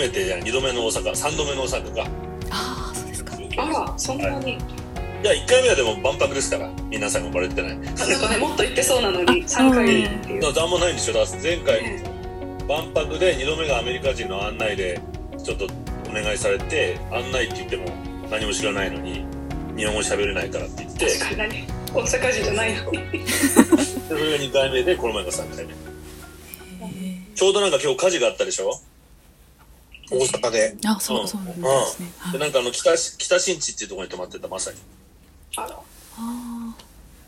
めてじゃん。2度目の大阪。3度目の大阪かああそうですか。あらそんなに、いや1回目はでも万博ですから。皆さんもバレてない。あなんかねもっと行ってそうなのに 3回っていう。だからあんまないんですよだ前回万博で2度目がアメリカ人の案内でちょっとお願いされて案内って言っても何も知らないのに日本語喋れないからって言って。確かに何大阪人じゃないのに。で それが2回目でこの前が3回目。ちょうどなんか今日火事があったでしょ大阪で。あそうそうなんですね。はい。でなんかあの北北新地っていうところに泊まってたまさにあら。あ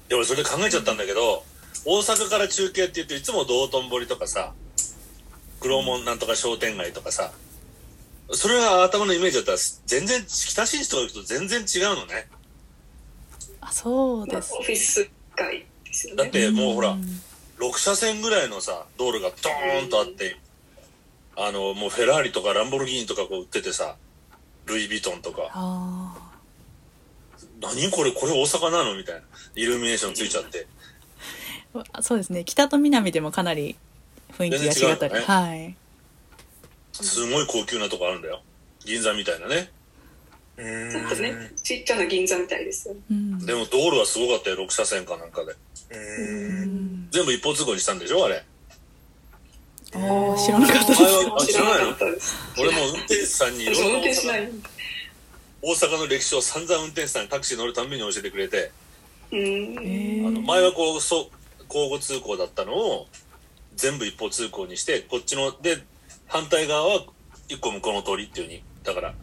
で俺それで考えちゃったんだけど大阪から中継って言っていつも道頓堀とかさ黒門なんとか商店街とかさそれが頭のイメージだったら全然北新地とか行くと全然違うのね。ーあそうですオフィス街ですよだっねてもうほらん。6車線ぐらいのさ道路がドーンとあってあのもうフェラーリとかランボルギーニとかこう売っててさルイ・ヴィトンとか。あ何これこれ大阪なのみたいな。イルミネーションついちゃって。あ そうですね。北と南でもかなり雰囲気が違ったり、ね。はい。すごい高級なとこあるんだよ。銀座みたいなね。うなんかねーん。ちっちゃな銀座みたいですよ。ねうん。でも道路はすごかったよ。6車線かなんかで。う。ん。全部一方通行にしたんでしょあれ知らなかったです。お前はあ知らなかったです。俺も運転手さんにいろ私も運んな大阪転しない。大阪の歴史を散々運転手さんにタクシー乗るたんびに教えてくれて。あの前はこうそう交互通行だったのを全部一方通行にしてこっちので反対側は一個向こうの通りっていうふうに。だから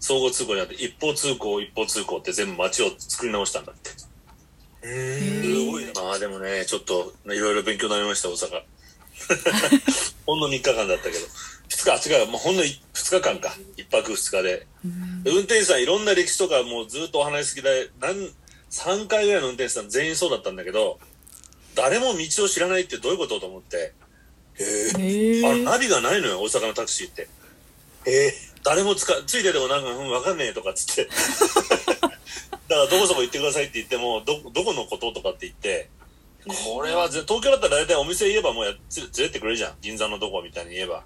相互通行になって一方通行一方通行って全部街を作り直したんだって。うー。ん。すごいな。まあでもねちょっといろいろ勉強になりました大阪 ほんの3日間だったけど。2日あ違うもうほんの2日間か。1泊2日で。運転手さんいろんな歴史とかもうずっとお話し好きで何3回ぐらいの運転手さん全員そうだったんだけど誰も道を知らないってどういうことと思って。へえ。あナビがないのよ大阪のタクシーって。え誰もつかついててもなんか、うん、分かんねえとかっつって。だからどこそこ行ってくださいって言ってもどどこのこととかって言ってこれはぜ東京だったら大体お店言えばもうやつ連れてくれるじゃん。銀座のどこみたいに言えば。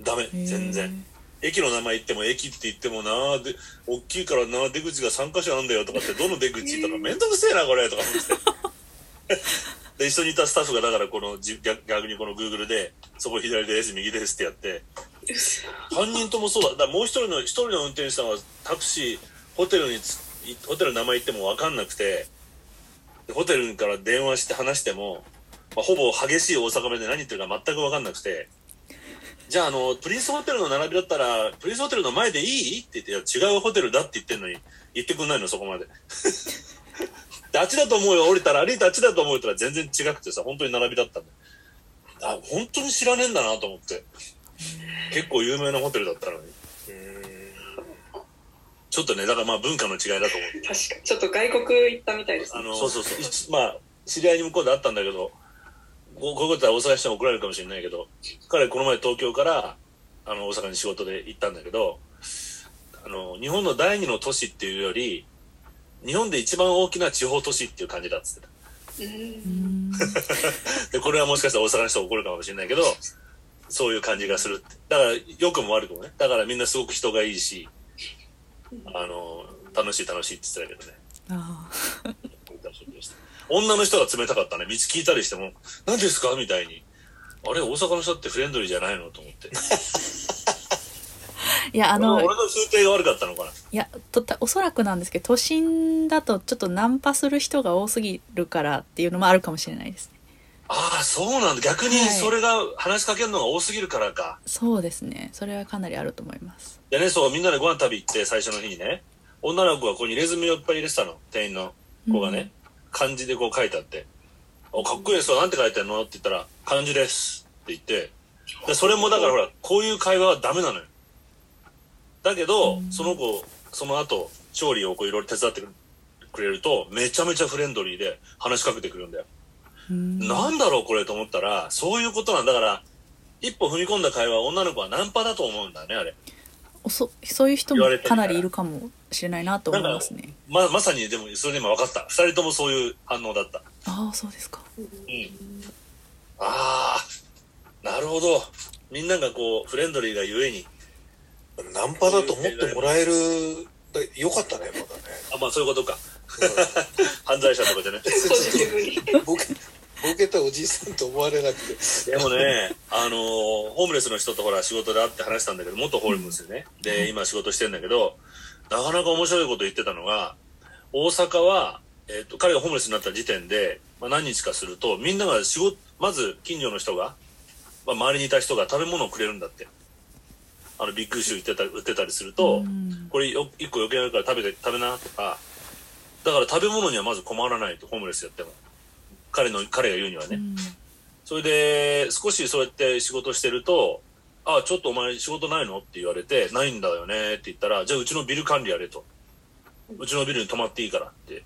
ダメ。全然。駅の名前言っても駅って言ってもなで大きいからな出口が3箇所あんだよとかってどの出口とかめんどくせえなこれとか思って。で一緒にいたスタッフがだからこのじ逆逆にこのグーグルでそこ左です右ですってやって。3人ともそうだ。だもう一人の一人の運転手さんはタクシーホテルにホテルの名前言っても分かんなくてホテルから電話して話しても、まあ、ほぼ激しい大阪弁で何言ってるか全く分かんなくてじゃああのプリンスホテルの並びだったらプリンスホテルの前でいい？って言って違うホテルだって言ってんのに言ってくんないのそこまで。であっちだと思うよ降りたら。歩いてあっちだと思うよったら全然違くてさ本当に並びだったんであ本当に知らねえんだなと思って。結構有名なホテルだったのに。ちょっとねだからまあ文化の違いだと思う。確かに。ちょっと外国行ったみたいですね。あのそうそうそう。いまあ知り合いに向こうであったんだけどこういうことは大阪の人に怒られるかもしれないけど彼この前東京からあの大阪に仕事で行ったんだけどあの日本の第二の都市っていうより日本で一番大きな地方都市っていう感じだっつってた。でこれはもしかしたら大阪の人怒るかもしれないけどそういう感じがするって。だから良くも悪くもね。だからみんなすごく人がいいしあの楽しい楽しいって言ってたけどね。あ女の人が冷たかったね。道聞いたりしても「何ですか?」みたいに「あれ大阪の人ってフレンドリーじゃないの?」と思って。ー いやあの俺の数定が悪かったのかな。いやとたおそらくなんですけど都心だとちょっとナンパする人が多すぎるからっていうのもあるかもしれないですねああそうなんだ。逆にはい。それが話しかけるのが多すぎるからか、そうですね。それはかなりあると思います。でねそうみんなでご飯食べ行って最初の日にね女の子がここに入れ墨をいっぱい入れてたの。店員の子がね、漢字でこう書いてあって「おかっこいいですよ。なんて書いてんの?」って言ったら「漢字です」って言って。でそれもだからほらこういう会話はダメなのよ。だけど、うん。その子その後調理をこういろいろ手伝ってくれるとめちゃめちゃフレンドリーで話しかけてくるんだよ、うんなんだろうこれと思ったらそういうことなんだから一歩踏み込んだ会話女の子はナンパだと思うんだねあれ。おそそういう人もから。なりいるかもしれないなと思いますね。ままさにでもそれで今分かった。二人ともそういう反応だった。ああそうですか。うん。ああなるほど。みんながこうフレンドリーがゆえにナンパだと思ってもらえる、だよかったね、まだね。あ、まあそういうことか。犯罪者とかじゃね。ポジティブに。ボケたおじいさんと思われなくて。でもね、あのーホームレスの人とほら仕事で会って話したんだけど、元ホームレスでね。で、今仕事してんだけど、なかなか面白いこと言ってたのが、大阪は、えっ、と、彼がホームレスになった時点で、まあ、何日かすると、みんなが仕事、まず近所の人が、まあ、周りにいた人が食べ物をくれるんだって。あの、ビッグシュー売ってた売ってたりすると、うんこれよ一個余計あるから食べて、食べなとか、だから食べ物にはまず困らないと、ホームレスやっても。彼の、彼が言うにはね。うんそれで、少しそうやって仕事してると、あ、ちょっとお前仕事ないの？って言われて、ないんだよねって言ったら、じゃあうちのビル管理やれと。うちのビルに泊まっていいからって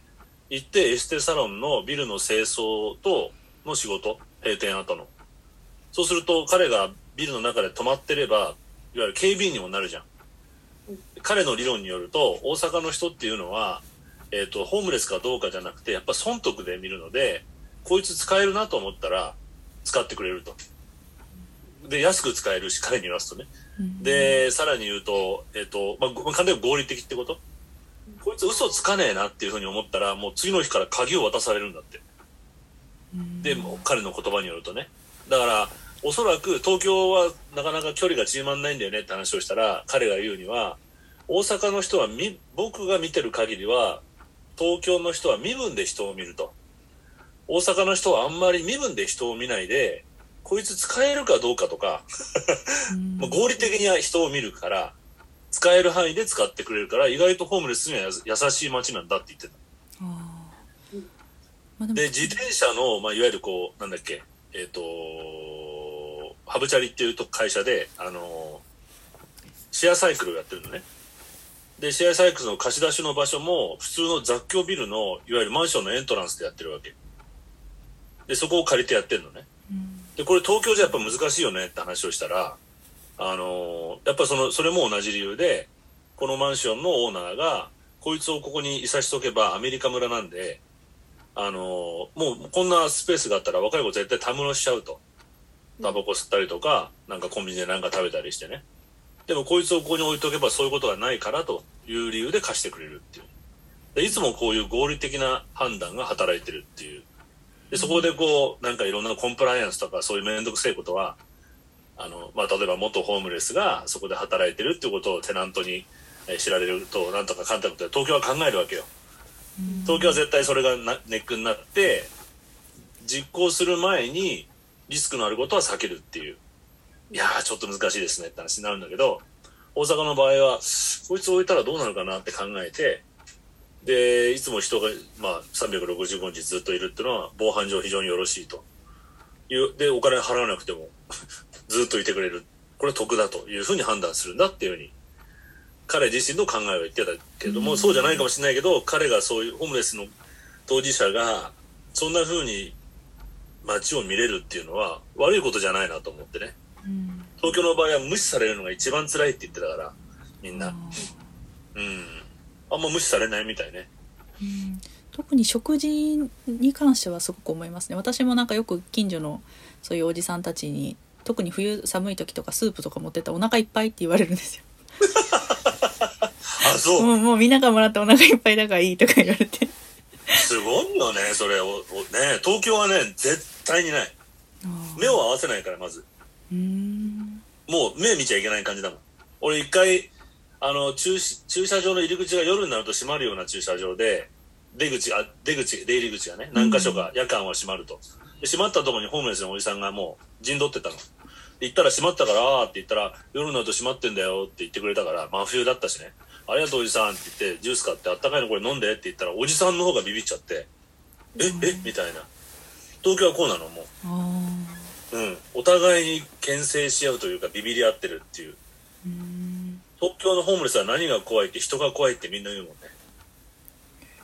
言って、エステサロンのビルの清掃との仕事、閉店後の。そうすると彼がビルの中で泊まってれば、いわゆる警備員にもなるじゃん。彼の理論によると、大阪の人っていうのは、えっ、と、ホームレスかどうかじゃなくて、やっぱ損得で見るので、こいつ使えるなと思ったら、使ってくれると。で、安く使えるし、彼に言わすとね。うんで、さらに言うと、えっ、と、まあ、ご簡単に合理的ってこと？こいつ嘘つかねえなっていうふうに思ったら、もう次の日から鍵を渡されるんだって。うんで、もう彼の言葉によるとね。だから、おそらく東京はなかなか距離が縮まんないんだよねって話をしたら、彼が言うには、大阪の人はみ、僕が見てる限りは、東京の人は身分で人を見ると。大阪の人はあんまり身分で人を見ないで、こいつ使えるかどうかとか、うん まあ合理的には人を見るから、使える範囲で使ってくれるから、意外とホームレスには優しい街なんだって言ってた。まあで自転車の、まあ、いわゆるこう、なんだっけ、えっ、と、ハブチャリっていうと会社で、あの、シェアサイクルをやってるのね。で、シェアサイクルの貸し出しの場所も、普通の雑居ビルの、いわゆるマンションのエントランスでやってるわけ。で、そこを借りてやってるのね。うんで、これ東京じゃやっぱ難しいよねって話をしたら、あのやっぱその、それも同じ理由で、このマンションのオーナーが、こいつをここにいさしとけばアメリカ村なんで、あのもうこんなスペースがあったら若い子絶対たむろしちゃうと。タバコ吸ったりとか、なんかコンビニでなんか食べたりしてね。でもこいつをここに置いとけばそういうことがないからという理由で貸してくれるっていう。でいつもこういう合理的な判断が働いてるっていう。で、そこでこう、なんかいろんなコンプライアンスとかそういうめんどくせえことは、あの、まあ、例えば元ホームレスがそこで働いてるっていうことをテナントにえー知られると、なんとかかんたことで東京は考えるわけよ。東京は絶対それがなネックになって、実行する前にリスクのあることは避けるっていう。いやー、ちょっと難しいですねって話になるんだけど、大阪の場合は、こいつ置いたらどうなるかなって考えて、で、いつも人が、まあ、365日ずっといるっていうのは、防犯上非常によろしいと。いう、で、お金払わなくても、ずっといてくれる。これ得だというふうに判断するんだっていうふうに、彼自身の考えは言ってたけれども、そうじゃないかもしれないけど、彼がそういうホームレスの当事者が、そんなふうに街を見れるっていうのは、悪いことじゃないなと思ってね。うん東京の場合は無視されるのが一番辛いって言ってたから、みんな。うん。あんま無視されないみたいね。うん特に食事に関してはすごく思いますね私もなんかよく近所のそういうおじさんたちに特に冬寒い時とかスープとか持ってったらお腹いっぱいって言われるんですよ あ、そう。もうもうみんながもらってお腹いっぱいだからいいとか言われてすごいよね、それを。おね、東京はね、絶対にない。目を合わせないから、まず。うーんもう目見ちゃいけない感じだもん。俺一回、あの、駐駐車場の入り口が夜になると閉まるような駐車場で、出口、あ、出口、出入り口がね、何箇所か夜間は閉まると。で閉まったところにホームレスのおじさんがもう陣取ってたの。で行ったら閉まったから、あーって言ったら、夜になると閉まってんだよって言ってくれたから、真冬だったしね。ありがとうおじさんって言って、ジュース買ってあったかいのこれ飲んでって言ったら、おじさんの方がビビっちゃって、え、えみたいな。東京はこうなのもう。あうん。お互いに牽制し合うというか、ビビり合ってるっていう。ーう東京のホームレスは何が怖いって人が怖いってみんな言うもんね。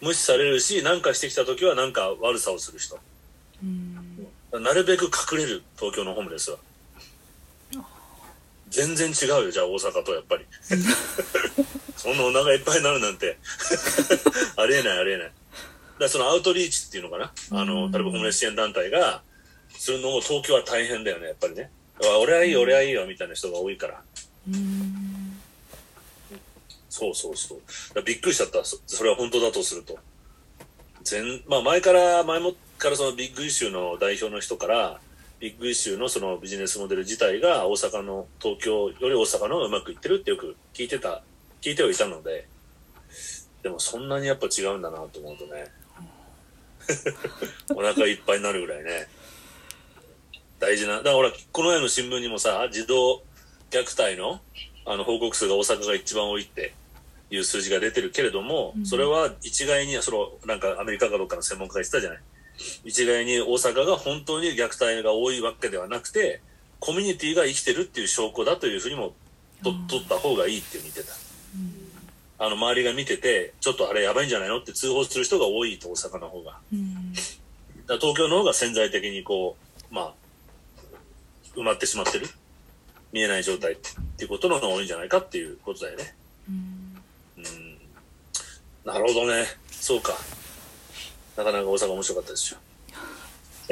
無視されるし、何かしてきた時は何か悪さをする人。うんなるべく隠れる、東京のホームレスは。全然違うよ、じゃあ大阪とやっぱり。そんなお腹いっぱいになるなんて。ありえない、ありえない。だそのアウトリーチっていうのかな。あの、例えばホームレス支援団体が、するのも東京は大変だよね、やっぱりね。あ俺はいいよ、俺はいいよ、みたいな人が多いから。うーんそうそうそう。びっくりしちゃった。そそれは本当だとすると。全、まあ前から、前もからそのビッグイシューの代表の人から、ビッグイシューのそのビジネスモデル自体が大阪の、東京より大阪の方がうまくいってるってよく聞いてた、聞いてはいたので、でもそんなにやっぱ違うんだなと思うとね、お腹いっぱいになるぐらいね、大事な、だからほら、この前の新聞にもさ、児童虐待のあの報告数が大阪が一番多いっていう数字が出てるけれども、うんそれは一概に、その、なんかアメリカかどっかの専門家が言ってたじゃない？一概に大阪が本当に虐待が多いわけではなくて、コミュニティが生きてるっていう証拠だというふうにもとうん取った方がいいって見てた。あの、周りが見てて、ちょっとあれやばいんじゃないのって通報する人が多いと、大阪の方が。うんだ東京の方が潜在的にこう、まあ、埋まってしまってる。見えない状態っていうことの方が多いんじゃないかっていうことだよね。なるほどね。そうか。なかなか大阪面白かったですよ。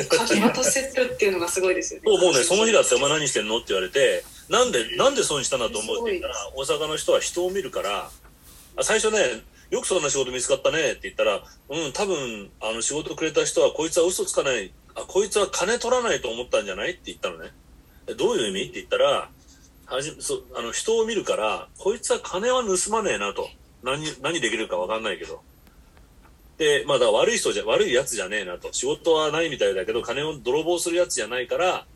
鍵渡せるっていうのがすごいですよね。も うもうね、その日だってお前何してんのって言われて、なんで、なんでそうにしたんだと思うって言ったら、大阪の人は人を見るから、あ最初ね、よくそんな仕事見つかったねって言ったら、うん、多分、あの仕事くれた人はこいつは嘘つかない、あ、こいつは金取らないと思ったんじゃない？って言ったのね。えどういう意味？って言ったら、はじそあの人を見るから、こいつは金は盗まねえなと。何、何できるかわかんないけど。で、まあだ悪い人じゃ、悪いやつじゃねえなと。仕事はないみたいだけど、金を泥棒するやつじゃないから、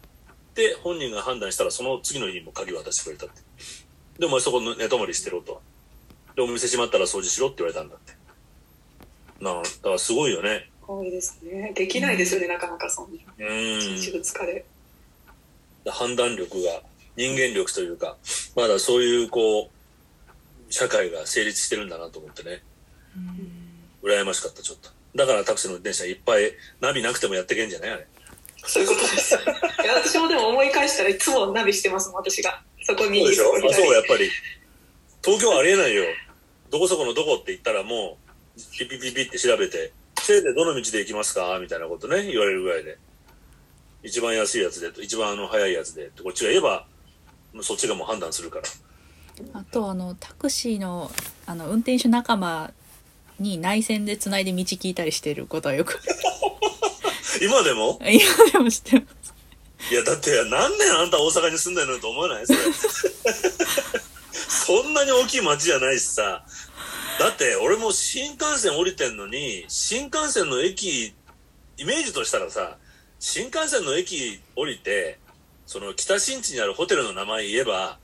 で、本人が判断したら、その次の日にも鍵渡してくれたって。で、お前そこ寝泊まりしてろと。で、お店閉まったら掃除しろって言われたんだって。なあ、だからすごいよね。多いですね。できないですよね、なかなかそんな。うーん。一部疲れ。判断力が、人間力というか、まだそういう、こう、社会が成立してるんだなと思ってね。羨ましかった、ちょっと。だからタクシーの運転手いっぱい、ナビなくてもやってけんじゃないあれ。そういうことです。いや、私もでも思い返したらいつもナビしてますもん、私が。そこ右、そうでしょ？そう、やっぱり。東京はありえないよ。どこそこのどこって言ったらもう、ピピピピって調べて、せいでどの道で行きますか？みたいなことね、言われるぐらいで。一番安いやつでと、一番あの早いやつで、こっちが言えば、そっちがもう判断するから。あとあのタクシーのあの運転手仲間に内線でつないで道聞いたりしてることはよく今でも？今でも知ってますいや、だって、何年あんた大阪に住んでるのと思わない？それ。そんなに大きい町じゃないしさ。だって、俺も新幹線降りてんのに、新幹線の駅、イメージとしたらさ、新幹線の駅降りて、その北新地にあるホテルの名前言えば、うん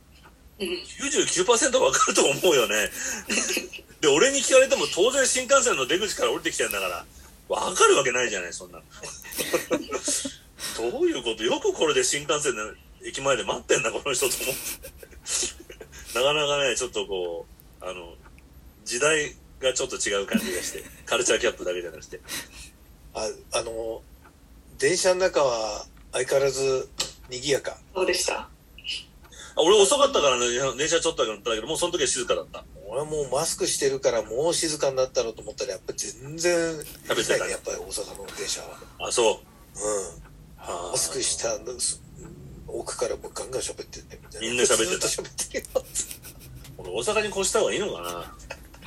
99%わかると思うよね。で、俺に聞かれても当然新幹線の出口から降りてきてん。だから、わかるわけないじゃない、そん。なの。どういうことよくこれで新幹線の駅前で待ってん。だ、この人と思って。なかなかね、ちょっとこう、あの、時代がちょっと違う感じがして、カルチャーキャップだけじゃなくて。ああの電車の中は相変わらず賑やかどうでした俺遅かったからね、電車ちょっとだったけど、もうその時は静かだった。俺はもうマスクしてるからもう静かになったのと思ったらやっぱ全然食べてたねやっぱり大阪の電車はあ、そう。うんはあマスクした奥からもうガンガン喋ってんねみたいなみんな喋ってたずっと喋ってるよ俺大阪に越した方がいいのかな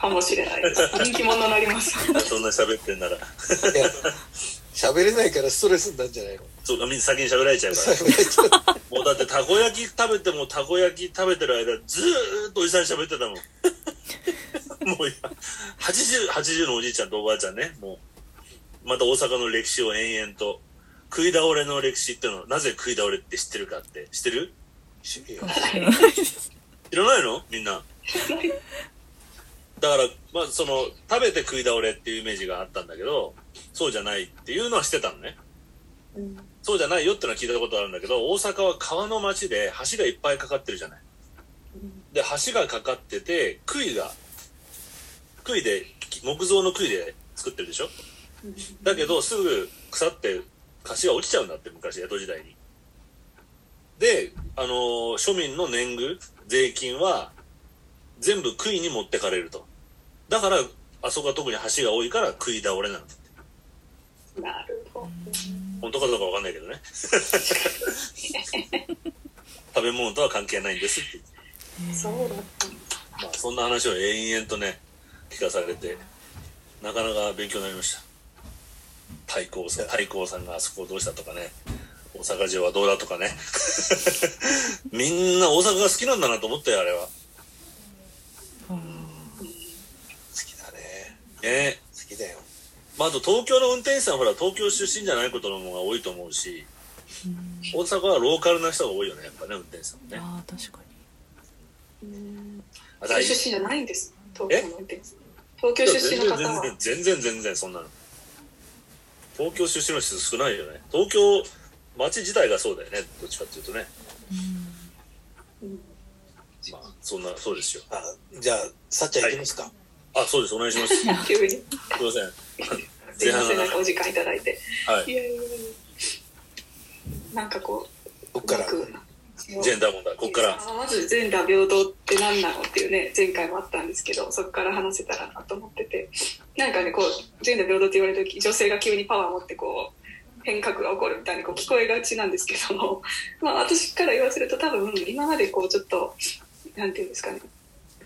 かもしれない。人気者になります。そんな喋ってんなら。喋れないからストレスになるんじゃないの？そうか、みんな先に喋られちゃうから。もうだってたこ焼き食べてもたこ焼き食べてる間ずーっとおじさん喋ってたもん。もういや、80、80のおじいちゃんとおばあちゃんね、もう、また大阪の歴史を延々と、食い倒れの歴史ってのは、なぜ食い倒れって知ってるかって、知ってる？知らないの？みんな。だから、まあ、その、食べて食い倒れっていうイメージがあったんだけど、そうじゃないっていうのは知ってたのね。そうじゃないよってのは聞いたことあるんだけど、大阪は川の町で橋がいっぱいかかってるじゃない。で、橋がかかってて、杭が、杭で、木造の杭で作ってるでしょだけど、すぐ腐って、橋が落ちちゃうんだって、昔、江戸時代に。で、あのー庶民の年貢、税金は、全部杭に持ってかれると。だから、あそこは特に橋が多いから食い倒れなんだ。なるほど。本当かどうかわかんないけどね。食べ物とは関係ないんですってそうだったまあ、そんな話を延々とね、聞かされて、なかなか勉強になりました。太閤さん、太閤さんがあそこをどうしたとかね、大阪城はどうだとかね。みんな大阪が好きなんだなと思ったよ、あれは。ね。ね好きだよ。まあ、あと東京の運転手さんほら東京出身じゃないことの方が多いと思うし、大阪はローカルな人が多いよね、やっぱね、運転手さんもね。ああ確かあ大東京出身じゃないんです。東京の運転手東京出身の方は。全然全然全然そんなの。東京出身の人少ないよね。東京町自体がそうだよねどっちかっていうとね。まあそんなそうですよ。あ、じゃあ、さっちゃん行きますか。あそうです。お願いします。急に。ません。すいません。なんかお時間いただいて。はい。いやいやなんかこうこっから。ジェンダー問題。こっから。まずジェンダー平等って何なのっていうね前回もあったんですけどそこから話せたらなと思ってて。なんかねこうジェンダー平等って言われる時女性が急にパワーを持ってこう変革が起こるみたいにこう聞こえがちなんですけども。まあ私から言わせると多分今までこうちょっとなんていうんですかね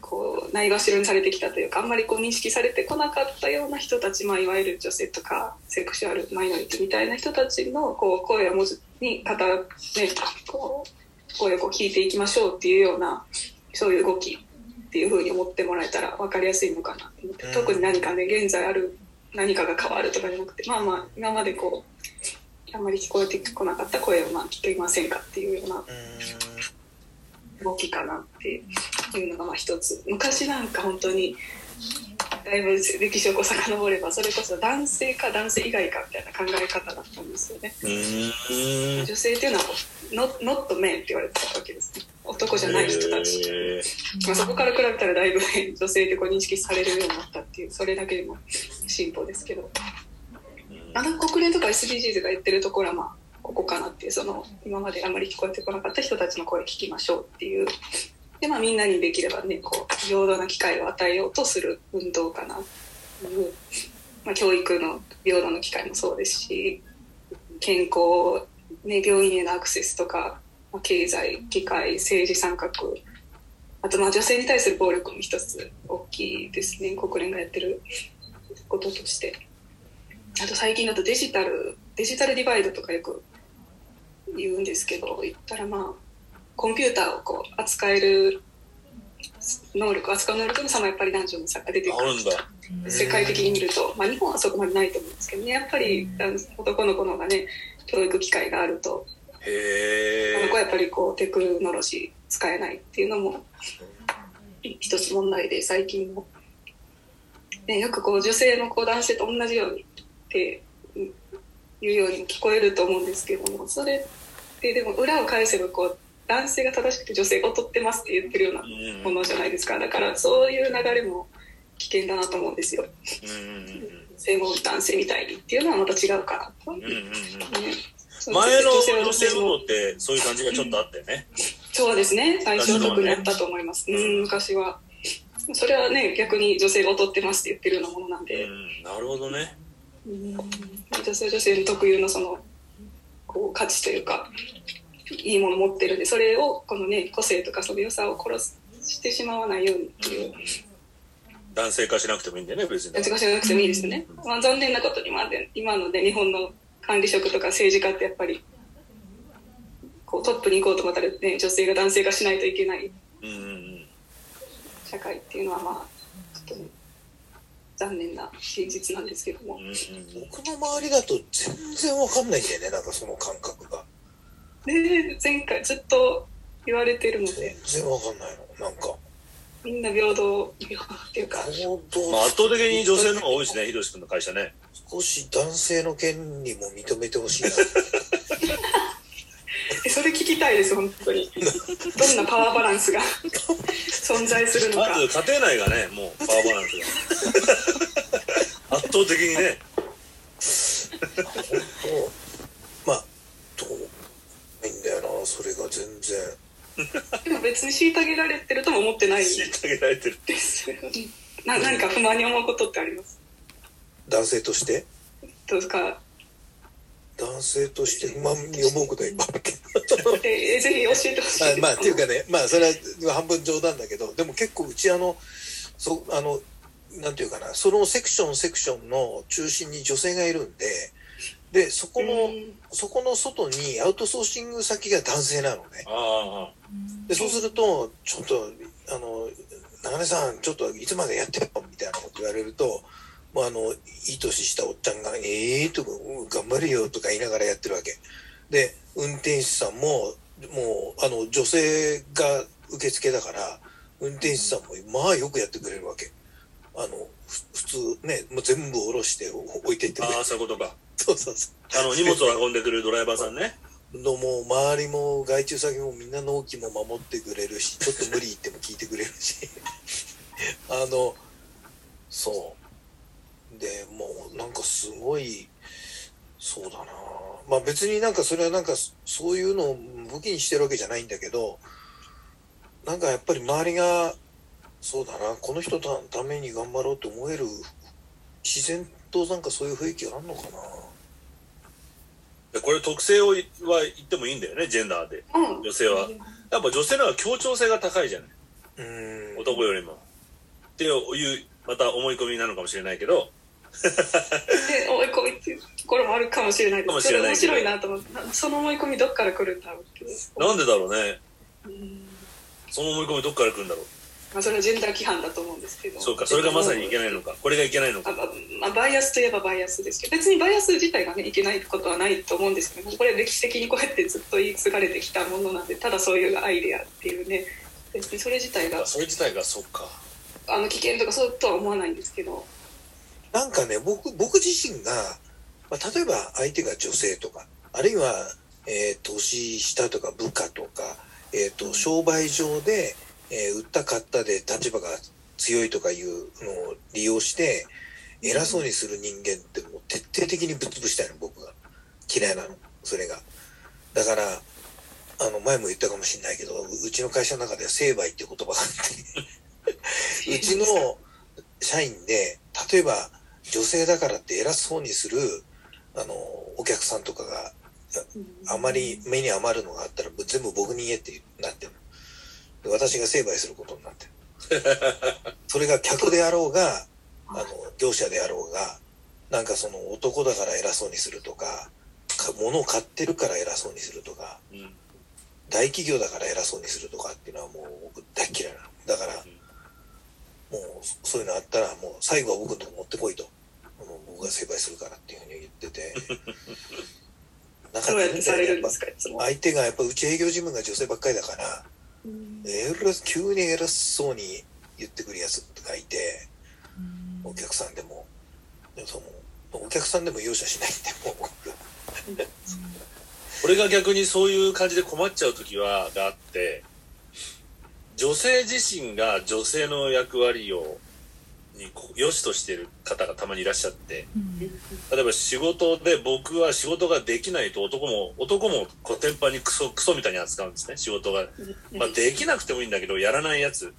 こうないがしろにされてきたというかあんまりこう認識されてこなかったような人たち、まあ、いわゆる女性とかセクシュアルマイノリティみたいな人たちのこう声を文字に語ねこう声をこう聞いていきましょうっていうようなそういう動きっていうふうに思ってもらえたら分かりやすいのかな。と思ってうん。特に何かね現在ある何かが変わるとかじゃなくてまあまあ今までこうあんまり聞こえてこなかった声をまあ聞けませんかっていうような。動きかなっていうのがまあ一つ。昔なんか本当にだいぶ歴史をこう遡ればそれこそ男性か男性以外かみたいな考え方だったんですよね。女性っていうのはこう not, not men って言われてたわけです。ね男じゃない人たち、へまあ、そこから比べたらだいぶ、ね、女性ってこう認識されるようになったっていうそれだけでも進歩ですけど。あの国連とか SDGs が言ってるところはまあここかなっていうその今まであまり聞こえてこなかった人たちの声聞きましょうっていう。で、まあ、みんなにできればねこう平等な機会を与えようとする運動かなっていう、まあ、教育の平等の機会もそうですし健康、ね、病院へのアクセスとか、まあ、経済機会政治参画あとまあ女性に対する暴力も一つ大きいですね。国連がやってることとして。あと最近だとデジタルデジタルディバイドとかよく言うんですけど言ったらまあコンピューターをこう扱える能力扱う能力の差もやっぱり男女の差が出てくる。あるんだ。世界的に見ると、まあ、日本はそこまでないと思うんですけどね。やっぱり男の子の方がね教育機会があると。へあの子はえやっぱりこうテクノロジー使えないっていうのも一つ問題で最近も、ね、よくこう女性もこう男性と同じようにっていうようにも聞こえると思うんですけどもそれってでも裏を返せばこう男性が正しくて女性が劣ってますって言ってるようなうんものじゃないですか。だからそういう流れも危険だなと思うんですよ。性も男性みたいにっていうのはまた違うかなと、前の女性は女性女性も運動ってそういう感じがちょっとあったよね。そうですね。最初は特にあったと思います、うん昔は。それはね逆に女性が劣ってますって言ってるようなものなんうで、んなるほどね。うん女性は女性の特有のそのこう価値というかいいものを持ってるんでそれをこのね個性とかその良さを殺してしまわないようにっていう。男性化しなくてもいいんだよね別に。やつがしなくてもいいですよね、まあ、残念なことにまあで今のね日本の管理職とか政治家ってやっぱりこうトップに行こうと思ったら、ね、女性が男性化しないといけない社会っていうのはまあちょっとね残念な現実なんですけどもうんうんうん僕の周りだと全然わかんないんだよね、なんかその感覚が。で前回ずっと言われてるので全然わかんないの。なんか、みんな平等平等っていうか行動まあ圧倒的に女性の方が多いしねひろし君の会社ね少し男性の権利も認めてほしいな。えそれ聞きたいです本当に。どんなパワーバランスが存在するのか。まず家庭内がねもうパワーバランスが。圧倒的にね。まあ、どう？ないんだよな、それが全然。でも別に虐げられてるとも思ってない虐げられてる。です。な何か不満に思うことってあります？男性として？どうですか？男性として不満に思うことがいっぱいあるけど。えーぜひ教えてほしい。ですあまあっていうかねまあそれは半分冗談だけどでも結構うちあのそあのなんていうかなそのセクションセクションの中心に女性がいるんででそこの、うん。そこの外にアウトソーシング先が男性なのね。あでそうするとちょっとあの長根さんちょっといつまでやってよみたいなこと言われるともうあのいい年したおっちゃんが「ええー」とかうん「頑張るよ」とか言いながらやってるわけ。で運転手さんももうあの女性が受付だから運転手さんもまあよくやってくれるわけ。あのふ普通ねもう全部下ろしてお置いてってくれる。あああそういうことか。そうそうそう。あの荷物を運んでくれるドライバーさんね。のもう周りも外注先もみんな納期も守ってくれるしちょっと無理言っても聞いてくれるし。あのそうでもうなんかすごいそうだな。まあ別になんかそれはなんかそういうのを武器にしてるわけじゃないんだけどなんかやっぱり周りがそうだなこの人のために頑張ろうと思える自然となんかそういう雰囲気があるのかな。でこれ特性をは言ってもいいんだよねジェンダーで。うん。女性は。やっぱ女性の方が協調性が高いじゃない。うん。男よりも。っていうまた思い込みなのかもしれないけど で追い込みっていうところもあるかもしれないですけど面白いなと思ってなその思い込みどっから来るんだろうって。なんでだろうね。うん。その思い込みどっから来るんだろう。まあ、それはジェンダー規範だと思うんですけど。そうかそれがまさにいけないのか。これがいけないのか。あまあまあ、バイアスといえばバイアスですけど。別にバイアス自体がねいけないことはないと思うんですけどこれ歴史的にこうやってずっと言い継がれてきたものなんでただそういうアイデアっていうね。別にそれ自体があそれ自体がそっか。あの危険とかそうとは思わないんですけどなんかね、僕、僕自身が、まあ、例えば相手が女性とか、あるいは、えー年下とか部下とか、えっ、と、商売上で、えー売った買ったで立場が強いとかいうのを利用して、偉そうにする人間ってもう徹底的にぶっ潰したいの、僕が。嫌いなの、それが。だから、あの、前も言ったかもしれないけど、ううちの会社の中では成敗っていう言葉があって、うちの社員で、例えば女性だからって偉そうにする、あの、お客さんとかがあまり目に余るのがあったら全部僕に言えってなってるで私が成敗することになってる。それが客であろうがあの業者であろうがなんかその男だから偉そうにするとかか物を買ってるから偉そうにするとかうん。大企業だから偉そうにするとかっていうのはもう僕大嫌いなの。だからもうそういうのあったらもう最後は僕のとこ持ってこいと。もう僕が成敗するからっていうふうに言ってて。なんかどうやってされるんやっぱですか相手がやっぱうち営業事務が女性ばっかりだからうん。えら急に偉そうに言ってくるやつがいてお客さんでも。でもそのお客さんでも容赦しないんでもう僕。俺が逆にそういう感じで困っちゃう時はがあって女性自身が女性の役割をにこ良しとしてる方がたまにいらっしゃって例えば仕事で僕は仕事ができないと男も男もコテンパンにクソクソみたいに扱うんですね。仕事が、まあ、できなくてもいいんだけどやらないやつ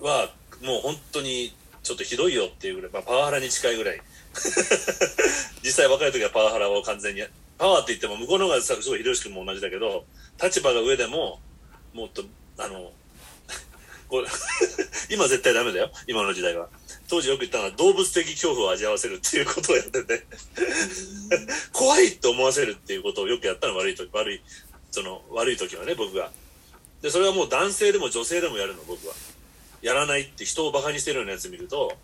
はもう本当にちょっとひどいよっていうぐらい、まあ、パワハラに近いぐらい。実際若い時はパワハラを完全にパワーって言っても向こうの方がさすごい秀吉君も同じだけど立場が上でももっとあの これ 今絶対ダメだよ今の時代は。当時よく言ったのは動物的恐怖を味わわせるっていうことをやってて。怖いって思わせるっていうことをよくやったの悪い時悪いその悪い時はね僕が。でそれはもう男性でも女性でもやるの僕は。やらないって人をバカにしてるようなやつ見ると。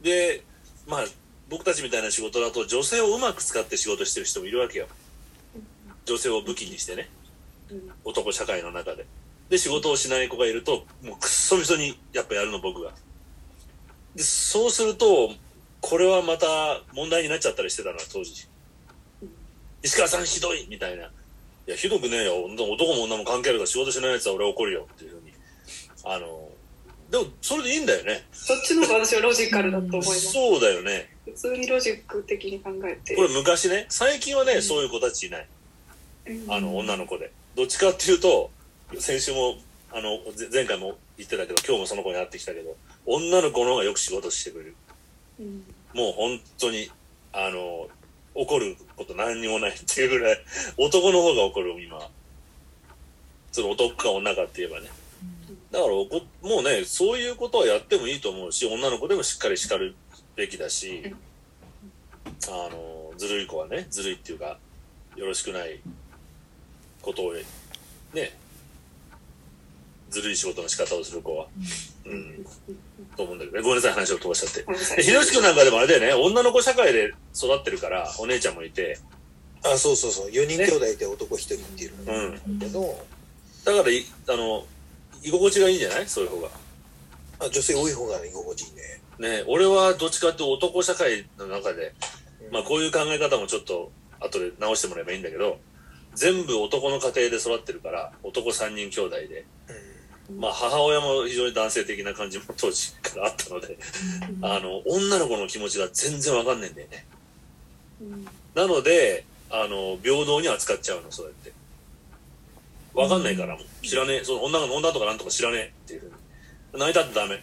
でまあ僕たちみたいな仕事だと女性をうまく使って仕事してる人もいるわけよ。女性を武器にしてね。男社会の中でで仕事をしない子がいるともうくっそみそにやっぱやるの僕が。でそうするとこれはまた問題になっちゃったりしてたな当時。石川さんひどいみたいな。いやひどくねえよ。男も女も関係あるから仕事しないやつは俺は怒るよっていうふうに。あのでもそれでいいんだよね。そっちの方が私はロジカルだと思います。そうだよね。普通にロジック的に考えて。これ昔ね最近はね、うんそういう子たちいない。あの女の子子で。どっちかっていうと先週もあのぜ前回も言ってたけど今日もその子に会ってきたけど女の子の方がよく仕事してくれるもう本当にあの怒ること何にもないっていうぐらい、男の方が怒る、今。その男か女かって言えばね。だからもうね、そういうことはやってもいいと思うし、女の子でもしっかり叱るべきだし、あの、ずるい子はね、ずるいっていうか、よろしくないことを、ね、ずるい仕事の仕方をする子は。うん。と思うんだけどね。ごめんなさい、話を飛ばしちゃって。ひろしくんなんかでもあれだよね、女の子社会で育ってるから、お姉ちゃんもいて、あ、そうそうそう。4人兄弟で男1人っていうのうん。だけど、だからい、あの、居心地がいいんじゃない？そういう方が。あ女性多い方が居心地いいね。ね俺はどっちかっていうと男社会の中で、まあこういう考え方もちょっと後で直してもらえばいいんだけど、全部男の家庭で育ってるから、男3人兄弟で、まあ母親も非常に男性的な感じも当時からあったので、あの、女の子の気持ちが全然わかんないんだよね。うんなので、あの、平等に扱っちゃうの、そうやって。わかんないからもう、知らねえ、その女の女とかなんとか知らねえっていうふうに。泣いたってダメ。っ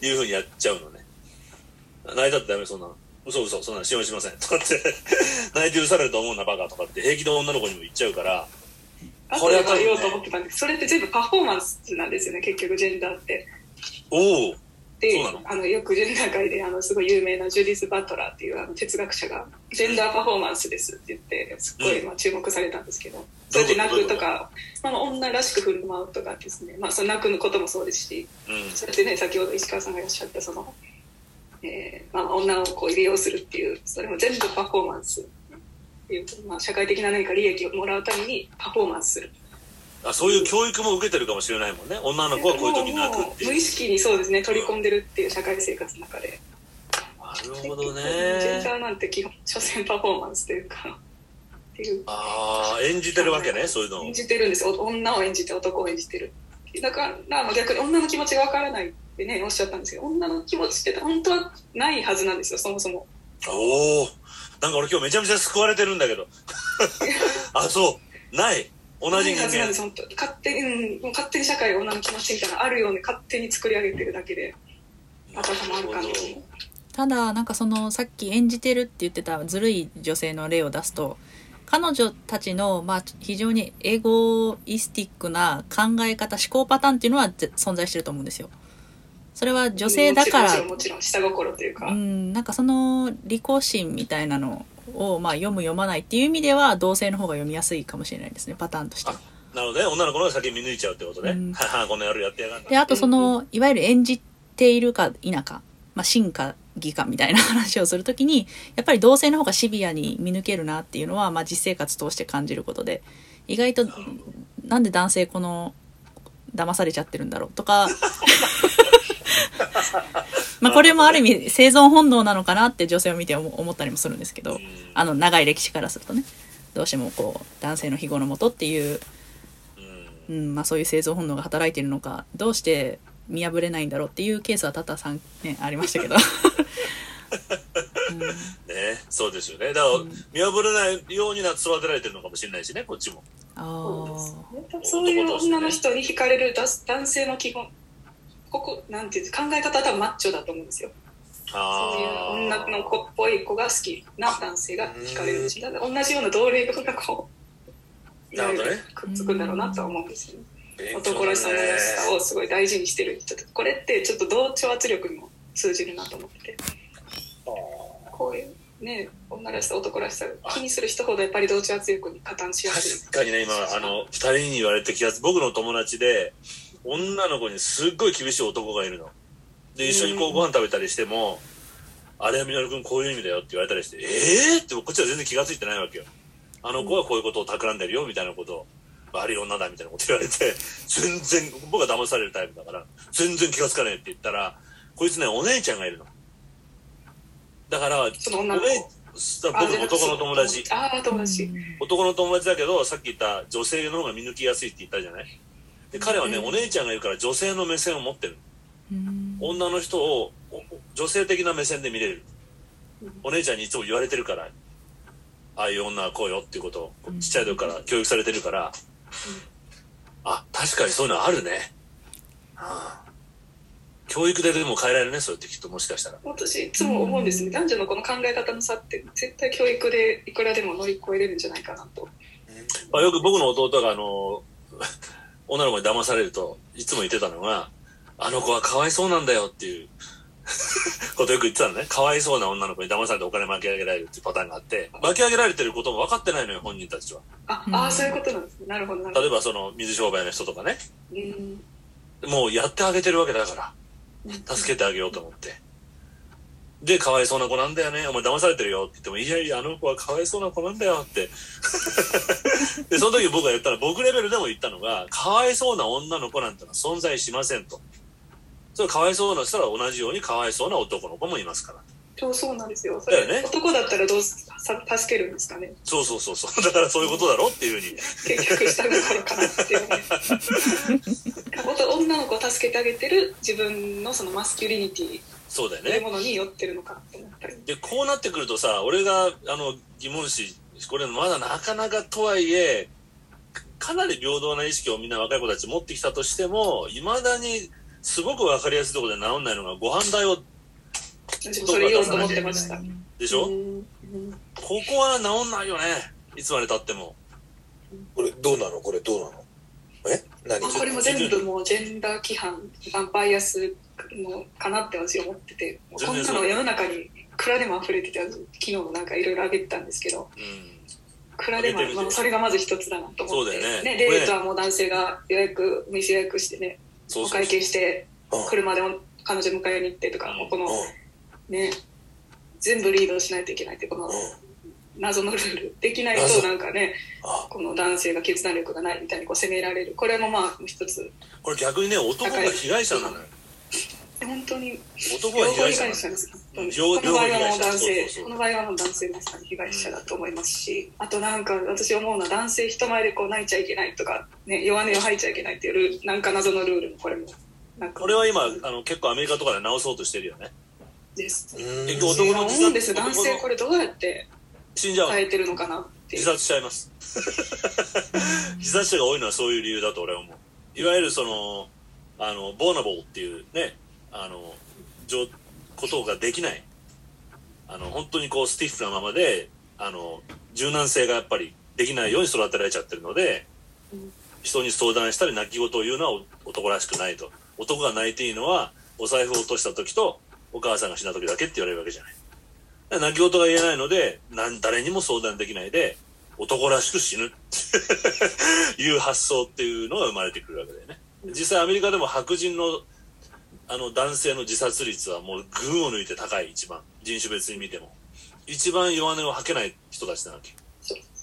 ていうふうにやっちゃうのね。泣いたってダメ、そんなの。嘘嘘、そんなの信用しません。とかって、泣いて許されると思うな、バカとかって平気で女の子にも言っちゃうから、これは多分ね言おうと思ってたんです。それって全部パフォーマンスなんですよね結局ジェンダーって。おお。であのよくジェンダー界であのすごい有名なジュディス・バトラーっていうあの哲学者がジェンダーパフォーマンスですって言ってすっごいまあ注目されたんですけど、そうやって泣くとか、まあ、女らしく振る舞うとかですね、まあ、その泣くのこともそうですしうん。そうやってね先ほど石川さんがいらっしゃったその、えーまあ、女をこう利用するっていうそれも全部パフォーマンスっていう、まあ、社会的な何か利益をもらうためにパフォーマンスする。あそういう教育も受けてるかもしれないもんね。女の子はこういう時に泣くっていう。無意識にそうですね取り込んでるっていう社会生活の中で。なるほどジェンダね。ーなんて基本所詮パフォーマンスというか。っていう。ああ、演じてるわけね、そういうのを。演。じてるんです。お女を演じて男を演じてる。だからまあ逆に女の気持ちがわからないってねおっしゃったんですけど女の気持ちって本当はないはずなんですよそもそも。おおなんか俺今日めちゃめちゃ救われてるんだけど。あそう。ない。同じ人間。ないはずなんです本当勝手に、うん、勝手に社会が女の気持ちみたいなのあるように勝手に作り上げてるだけであたかもあるかのようにただなんかそのさっき演じてるって言ってたずるい女性の例を出すと彼女たちの、まあ、非常にエゴイスティックな考え方思考パターンっていうのはぜ存在してると思うんですよそれは女性だから。もちろん下心というか、うん、なんかその利己心みたいなのを、まあ、読む読まないっていう意味では同性の方が読みやすいかもしれないですね。パターンとして。は。なので女の子の方が先に見抜いちゃうってことね、うん。ははこの野郎やってやがんな。であとそのいわゆる演じているか否か、まあ、真か偽かみたいな話をするときにやっぱり同性の方がシビアに見抜けるなっていうのは、まあ、実生活通して感じることで。意外となんで男性この騙されちゃってるんだろうとか。まあこれもある意味生存本能なのかなって女性を見て思思ったりもするんですけど。あの長い歴史からするとね。どうしてもこう男性の庇護のもとっていう、うん。うんまあ、そういう生存本能が働いているのかどうして見破れないんだろうっていうケースは多々さん、ね、ありましたけど、ねそうですよね。だから、見破れないようにな育てられてるのかもしれないしねこっちも。あそうですあねそういう女の人に惹かれるだ男性の基本。ここなんていう考え方は多分マッチョだと思うんですよ。あそういう女の子っぽい子が好きな男性が惹かれるんですだから同じような同類がこうなるほどね。くっつくんだろうなとは思うんですよね。男らしさ女らしさをすごい大事にしてる人とこれってちょっと同調圧力にも通じるなと思ってて。こういうね女らしさ男らしさを気にする人ほどやっぱり同調圧力に加担しやすい。確かにね今あの二人に言われて気がつ僕の友達で女の子にすっごい厳しい男がいるの。で一緒にこうご飯食べたりしても「あれはみのるくんこういう意味だよ」って言われたりして「ええー!」ってこっちは全然気がついてないわけよ。あの子はこういうことを企んでるよみたいなことを。悪い女だみたいなこと言われて 全然僕は騙されるタイプだから全然気がつかないって言ったらこいつねお姉ちゃんがいるのだからその女の子。僕の男の友達。ああ友達。男の友達だけどさっき言った女性の方が見抜きやすいって言ったじゃない？で彼はね、うん。お姉ちゃんがいるから女性の目線を持ってる。うん。女の人をお女性的な目線で見れる。お姉ちゃんにいつも言われてるからああいう女はこうよっていうことをうん。ちっちゃい時から教育されてるから、あ確かにそういうのあるね、はあ教育ででも変えられるね、それってきっともしかしたら。私いつも思うんですね。男女のこの考え方の差って絶対教育でいくらでも乗り越えれるんじゃないかなと。まあ、よく僕の弟があの、女の子に騙されると、いつも言ってたのが、あの子はかわいそうなんだよっていう ことよく言ってたのね。かわいそうな女の子に騙されてお金巻き上げられるっていうパターンがあって、巻き上げられてることも分かってないのよ、本人たちは。あ、うん。ああそういうことなんですね。なるほどなるほ例えばその水商売の人とかね、どうん。もうやってあげてるわけだから、助けてあげようと思って。で、かわいそうな子なんだよね。お前騙されてるよって言っても、いやいや、あの子はかわいそうな子なんだよって。で、その時僕が言ったら、僕レベルでも言ったのが、かわいそうな女の子なんてのは存在しませんと。それかわいそうな人は同じようにかわいそうな男の子もいますから。そうそうなんですよそれ、ね男だったらどうすさ助けるんですかねそうそうそうそう。だからそういうことだろっていうふうに。結局下心かなっていうね本当女の子を助けてあげてる自分のそのマスキュリニティそうだよね。というものに寄ってるのかなと思ったりで、こうなってくるとさ、俺が、あの、疑問視、これまだなかなかとはいえ、かなり平等な意識をみんな若い子たち持ってきたとしても、いまだにすごくわかりやすいところで治んないのがご飯代を、私もそれ言おうと思ってました。でしょ、うん。うんここは治んないよね。いつまで経っても。これどうなの？これどうなの？え？何？あこれも全部もうジェンダー規範。バイアスのかなって私思ってて。こんなの世の中にいくらでも溢れてて昨日もなんかいろいろ上げてたんですけど。うん。いくらでもまあ、それがまず一つだなと思って。そうだよね。これデートはもう男性が予約店予約してねそうそう。お会計してうん。車で彼女迎えに行ってとか、うん。もうこのうんね全部リードしないといけないってこのうん。謎のルール。できないと謎。なんかねあ。この男性が決断力がないみたいにこう責められる。これもまあ一つ。これ逆にね、男が被害者なのよ。本当に。男が被害者。ですこの場合はもう男性。この場合はもう男性まさに被害者だと思いますし、あとなんか私思うのは男性人前でこう泣いちゃいけないとか、ね、弱音を吐いちゃいけないっていうなんか謎のルールもこれもこれは今、あの、結構アメリカとかで直そうとしてるよね。です男の思うんです？よ男性これどうやって死んじゃうの？耐えてるのかなって自殺しちゃいます。自殺者が多いのはそういう理由だと俺は思う。いわゆるその、あの、ボーナボーっていうね、あの、状ことができない。あの、本当にこうスティッフなままで、あの、柔軟性がやっぱりできないように育てられちゃってるのでうん、人に相談したり泣き言を言うのは男らしくないと。男が泣いていいのは、お財布を落とした時と、お母さんが死んだ時だけって言われるわけじゃない。だから泣き言が言えないので、なん誰にも相談できないで、男らしく死ぬって いう発想っていうのが生まれてくるわけだよね。実際アメリカでも白人のあの男性の自殺率はもう群を抜いて高い一番。人種別に見ても。一番弱音を吐けない人たちなわけ。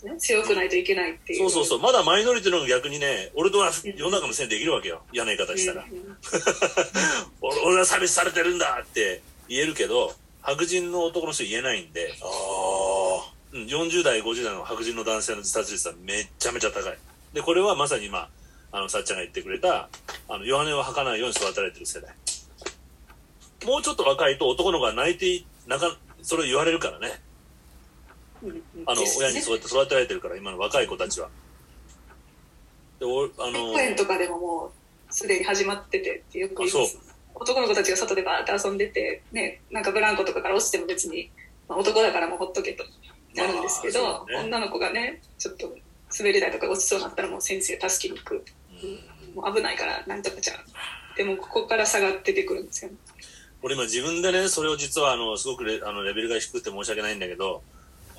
ね強くないといけないっていうそうそうそう。まだマイノリティの逆にね、俺とは世の中のせいにできるわけよ。嫌な言い方したら。うんうん 俺俺は差別されてるんだって言えるけど、白人の男の人言えないんで、あうん40代、50代の白人の男性の自殺率はめっちゃめちゃ高い。で、これはまさに今、あの、さっちゃんが言ってくれた、あの、弱音を吐かないように育てられてる世代。もうちょっと若いと男の子が泣いてい、泣か、それを言われるからね。あの、親にそうやって育てられてるから、今の若い子たちは。で、おあの、公園とかでももうすでに始まっててってよく言います。男の子たちが外でバーって遊んでて、ね、なんかブランコとかから落ちても別に、まあ、男だからもうほっとけとなるんですけど、まあね。女の子がねちょっと滑り台とか落ちそうになったらもう先生助けに行く。うん。もう危ないからなんとかじゃんでもここから差が出てくるんですよ。ね俺今自分でね、それを実はあの、すごくレあのレベルが低くて申し訳ないんだけど、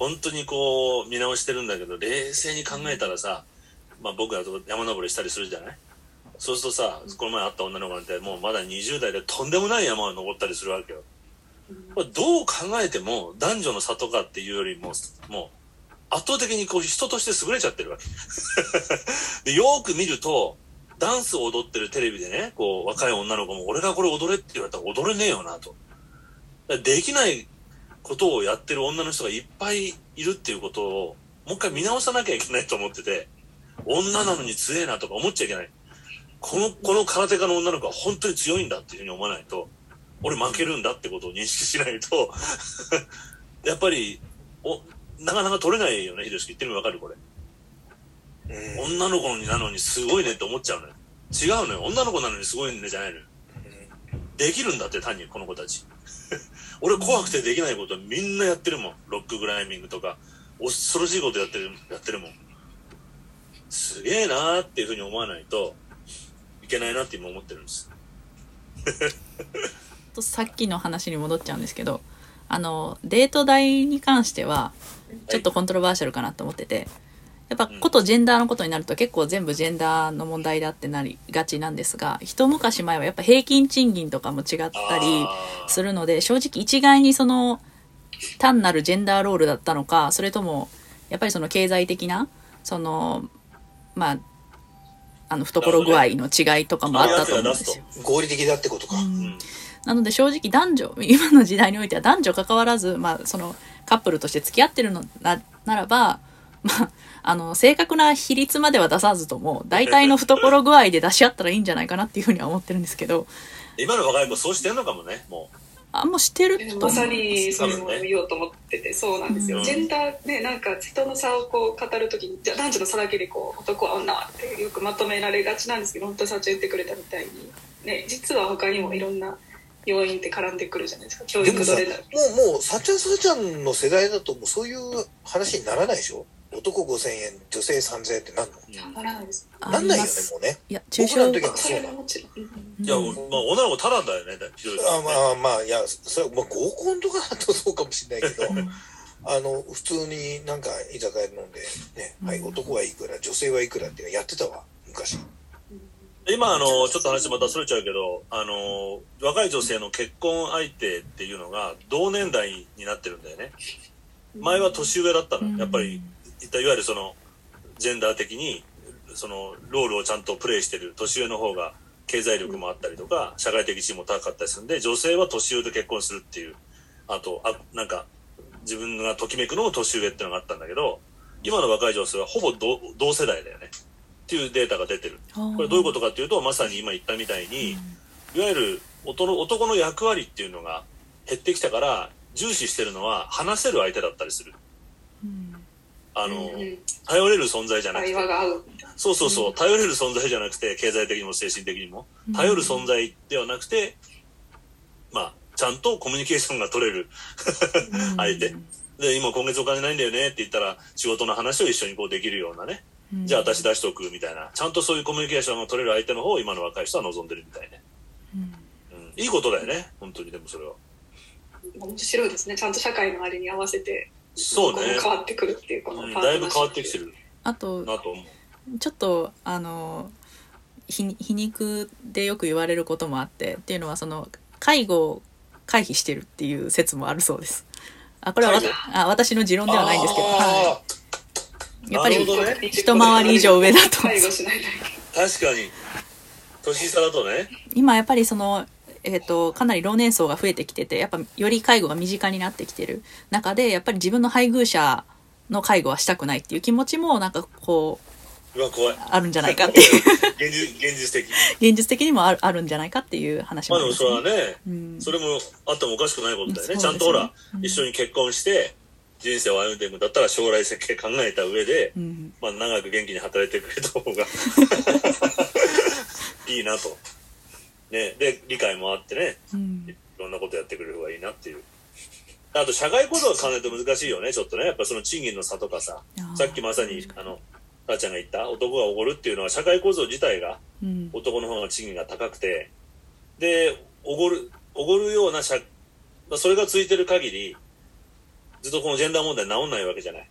本当にこう、見直してるんだけど、冷静に考えたらさ、まあ僕だと山登りしたりするじゃない？そうするとさ、この前会った女の子なんてもうまだ20代でとんでもない山を登ったりするわけよ。どう考えても男女の差とかっていうよりも、もう圧倒的にこう人として優れちゃってるわけ。でよく見ると、ダンスを踊ってるテレビでね、こう若い女の子も俺がこれ踊れって言われたら踊れねえよなと。できないことをやってる女の人がいっぱいいるっていうことを、もう一回見直さなきゃいけないと思ってて、女なのに強えなとか思っちゃいけない。この、この空手家の女の子は本当に強いんだっていうふうに思わないと、俺負けるんだってことを認識しないと、やっぱり、お、なかなか取れないよね、ひろしき言ってるのわかるこれ。ーうん女の子になのにすごいねって思っちゃうのよ。違うのよ。女の子なのにすごいねじゃないのよ。できるんだって単にこの子たち俺怖くてできないことはみんなやってるもん。ロッククライミングとか。恐ろしいことやってるやってるもん。すげえなーっていうふうに思わないといけないなって今思ってるんです。とさっきの話に戻っちゃうんですけどあのデート代に関してはちょっとコントロバーシャルかなと思っててやっぱことジェンダーのことになると結構全部ジェンダーの問題だってなりがちなんですが一昔前はやっぱ平均賃金とかも違ったりするので正直一概にその単なるジェンダーロールだったのかそれともやっぱりその経済的なそのまああの懐具合の違いとかもあったと思うんですよ。合理的だってことか。うん。なので正直男女、今の時代においては男女関わらず、まあそのカップルとして付き合ってるのなならば、まあ、あの、正確な比率までは出さずとも、大体の懐具合で出し合ったらいいんじゃないかなっていうふうには思ってるんですけど、今の若い子そうしてんのかもねもあんましてると。まさにそれも言おうと思っててそうなんですよ、うん。ジェンダーねなんか人の差をこう語る時にじゃあ男女の差だけでこう男は女はってよくまとめられがちなんですけど本当社長言ってくれたみたいに、ね、実は他にもいろんな要因って絡んでくるじゃないですか。教でもさ、育どれだもう、もう、さっちゃんさっちゃんの世代だと、もうそういう話にならないでしょ？男5000円、女性3000円ってなんの？う、ならないですあなんないよねもうね。いや、中小僕らの時はそうん。いや、まあ、女の子ただだよねひどい。あまあまあ、いや、それは、まあ、合コンとかだとそうかもしれないけど、あの、普通になんか居酒屋で飲んで、ね、はい、男はいくら、女性はいくらっていうのやってたわ、昔。今あのちょっと話またそれちゃうけどあの若い女性の結婚相手っていうのが同年代になってるんだよね。前は年上だったのやっぱりいったいわゆるそのジェンダー的にそのロールをちゃんとプレイしてる年上の方が経済力もあったりとか社会的地位も高かったりするんで女性は年上と結婚するっていうあとあなんか自分がときめくのも年上っていうのがあったんだけど今の若い女性はほぼ同同世代だよね。っていうデータが出てる。これどういうことかっていうとまさに今言ったみたいに、いわゆる男の役割っていうのが減ってきたから重視してるのは話せる相手だったりする。うんあの、うんうん。頼れる存在じゃなくて。会話が合う。そうそうそう。頼れる存在じゃなくて経済的にも精神的にも。うん。頼る存在ではなくてまあちゃんとコミュニケーションが取れる。相手。で今今月お金ないんだよねって言ったら仕事の話を一緒にこうできるようなね。うん。じゃあ私出しとくみたいな。ちゃんとそういうコミュニケーションが取れる相手の方を今の若い人は望んでるみたいね、うん。うん、いいことだよね本当にでもそれは。面白いですね。ちゃんと社会のあれに合わせてそうね。変わってくるっていうこのうんだいぶ変わってきてる。あと、なと思う。ちょっとあの皮皮肉でよく言われることもあってっていうのはその介護を回避してるっていう説もあるそうです。あこれはわあ私の持論ではないんですけど、はあい、やっぱり一回り以上上だと。確かに。年下だとね。今やっぱりそのえっとかなり老年層が増えてきててやっぱより介護が身近になってきてる。中でやっぱり自分の配偶者の介護はしたくないっていう気持ちもなんかこううわ怖い。あるんじゃないかっていう。現実現実的現実的にもあるあるんじゃないかっていう話もありまあでもそれはね。ねうん。それもあってもおかしくないことだよね。ね。ちゃんとほら、うん。一緒に結婚して、人生を歩んでいくんだったら将来設計考えた上で、うん。まあ長く元気に働いてくれた方が いいなと。ね、で、理解もあってね、うんいろんなことやってくれる方がいいなっていう。あと、社会構造を考えると難しいよね、ちょっとね。やっぱその賃金の差とかささっきまさに、あの、母ちゃんが言った男がおごるっていうのは社会構造自体がうん男の方が賃金が高くて、で、おごる、おごるような社、まあそれが続いてる限り、ずっとこのジェンダー問題治んないわけじゃない。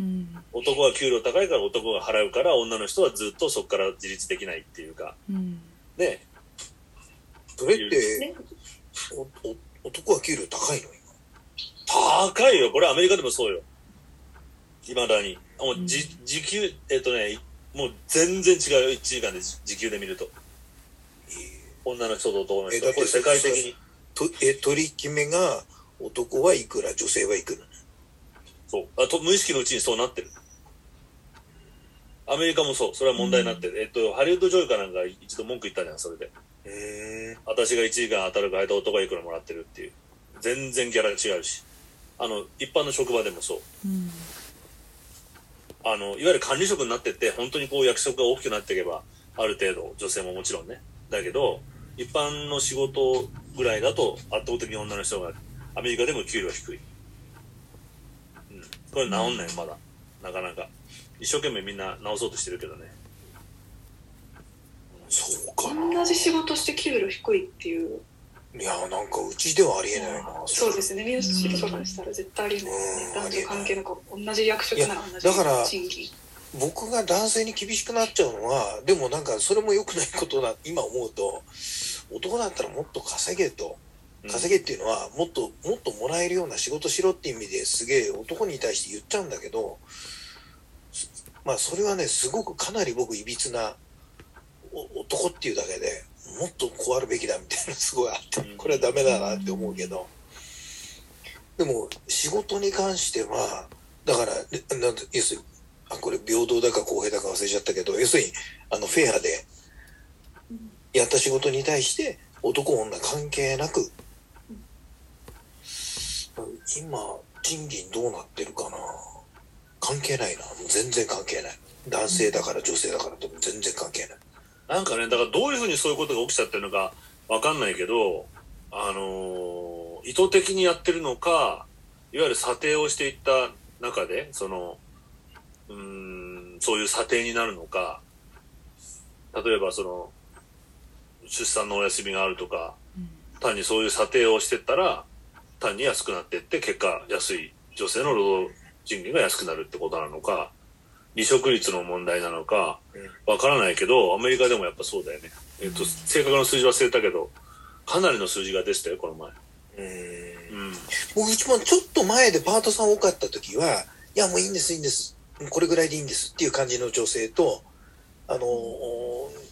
うん男は給料高いから男が払うから、女の人はずっとそこから自立できないっていうか、うんね。それって、ねおお男は給料高いの？高いよ。これアメリカでもそうよ。未だに。もうじ、時給、えっとね、もう全然違うよ。1時間で時給で見ると。女の人と男の人。えこれ世界的に。とえ取り決めが男はいくら女性はいくらそう。あと、無意識のうちにそうなってる。アメリカもそう。それは問題になってる。えっと、ハリウッド女優かなんか一度文句言ったじゃん、それで。うーん私が1時間働く間男がいくらもらってるっていう。全然ギャラ違うし。あの、一般の職場でもそう。うんあの、いわゆる管理職になってって、本当にこう役職が大きくなっていけば、ある程度、女性ももちろんね。だけど、一般の仕事ぐらいだと圧倒的に女の人がアメリカでも給料低い。うん。これ治んないまだ。なかなか。一生懸命みんな直そうとしてるけどね。そうか。な。同じ仕事して給料低いっていう。いや、なんかうちではありえないな。そうですね。民主主義とかにしたら絶対ありえないですね。うん男女関係なく同じ役職なら同じだから賃金。僕が男性に厳しくなっちゃうのは、でもなんかそれも良くないことだ、今思うと、男だったらもっと稼げと。稼げっていうのは、もっと、もっともらえるような仕事しろっていう意味ですげえ男に対して言っちゃうんだけど、まあそれはね、すごくかなり僕いびつなお男っていうだけで、もっとこうあるべきだみたいなのすごいあって、これはダメだなって思うけど、でも仕事に関しては、だから、でなんて要するに、あ、これ平等だか公平だか忘れちゃったけど、要するに、あの、フェアで、やった仕事に対して、男女関係なく、今、賃金どうなってるかな関係ないな。全然関係ない。男性だから女性だからと全然関係ない。なんかね、だからどういうふうにそういうことが起きちゃってるのかわかんないけど、あのー意図的にやってるのか、いわゆる査定をしていった中で、その、うん、そういう査定になるのか、例えばその、出産のお休みがあるとか、単にそういう査定をしてったら、単に安くなっていって、結果安い女性の労働賃金が安くなるってことなのか、離職率の問題なのか、わからないけど、アメリカでもやっぱそうだよね。えっと、正確な数字忘れたけど、かなりの数字が出てたよ、この前。うーんうん。僕一番ちょっと前でパートさん多かった時は、いやもういいんですいいんです。これぐらいでいいんですっていう感じの女性と、あのー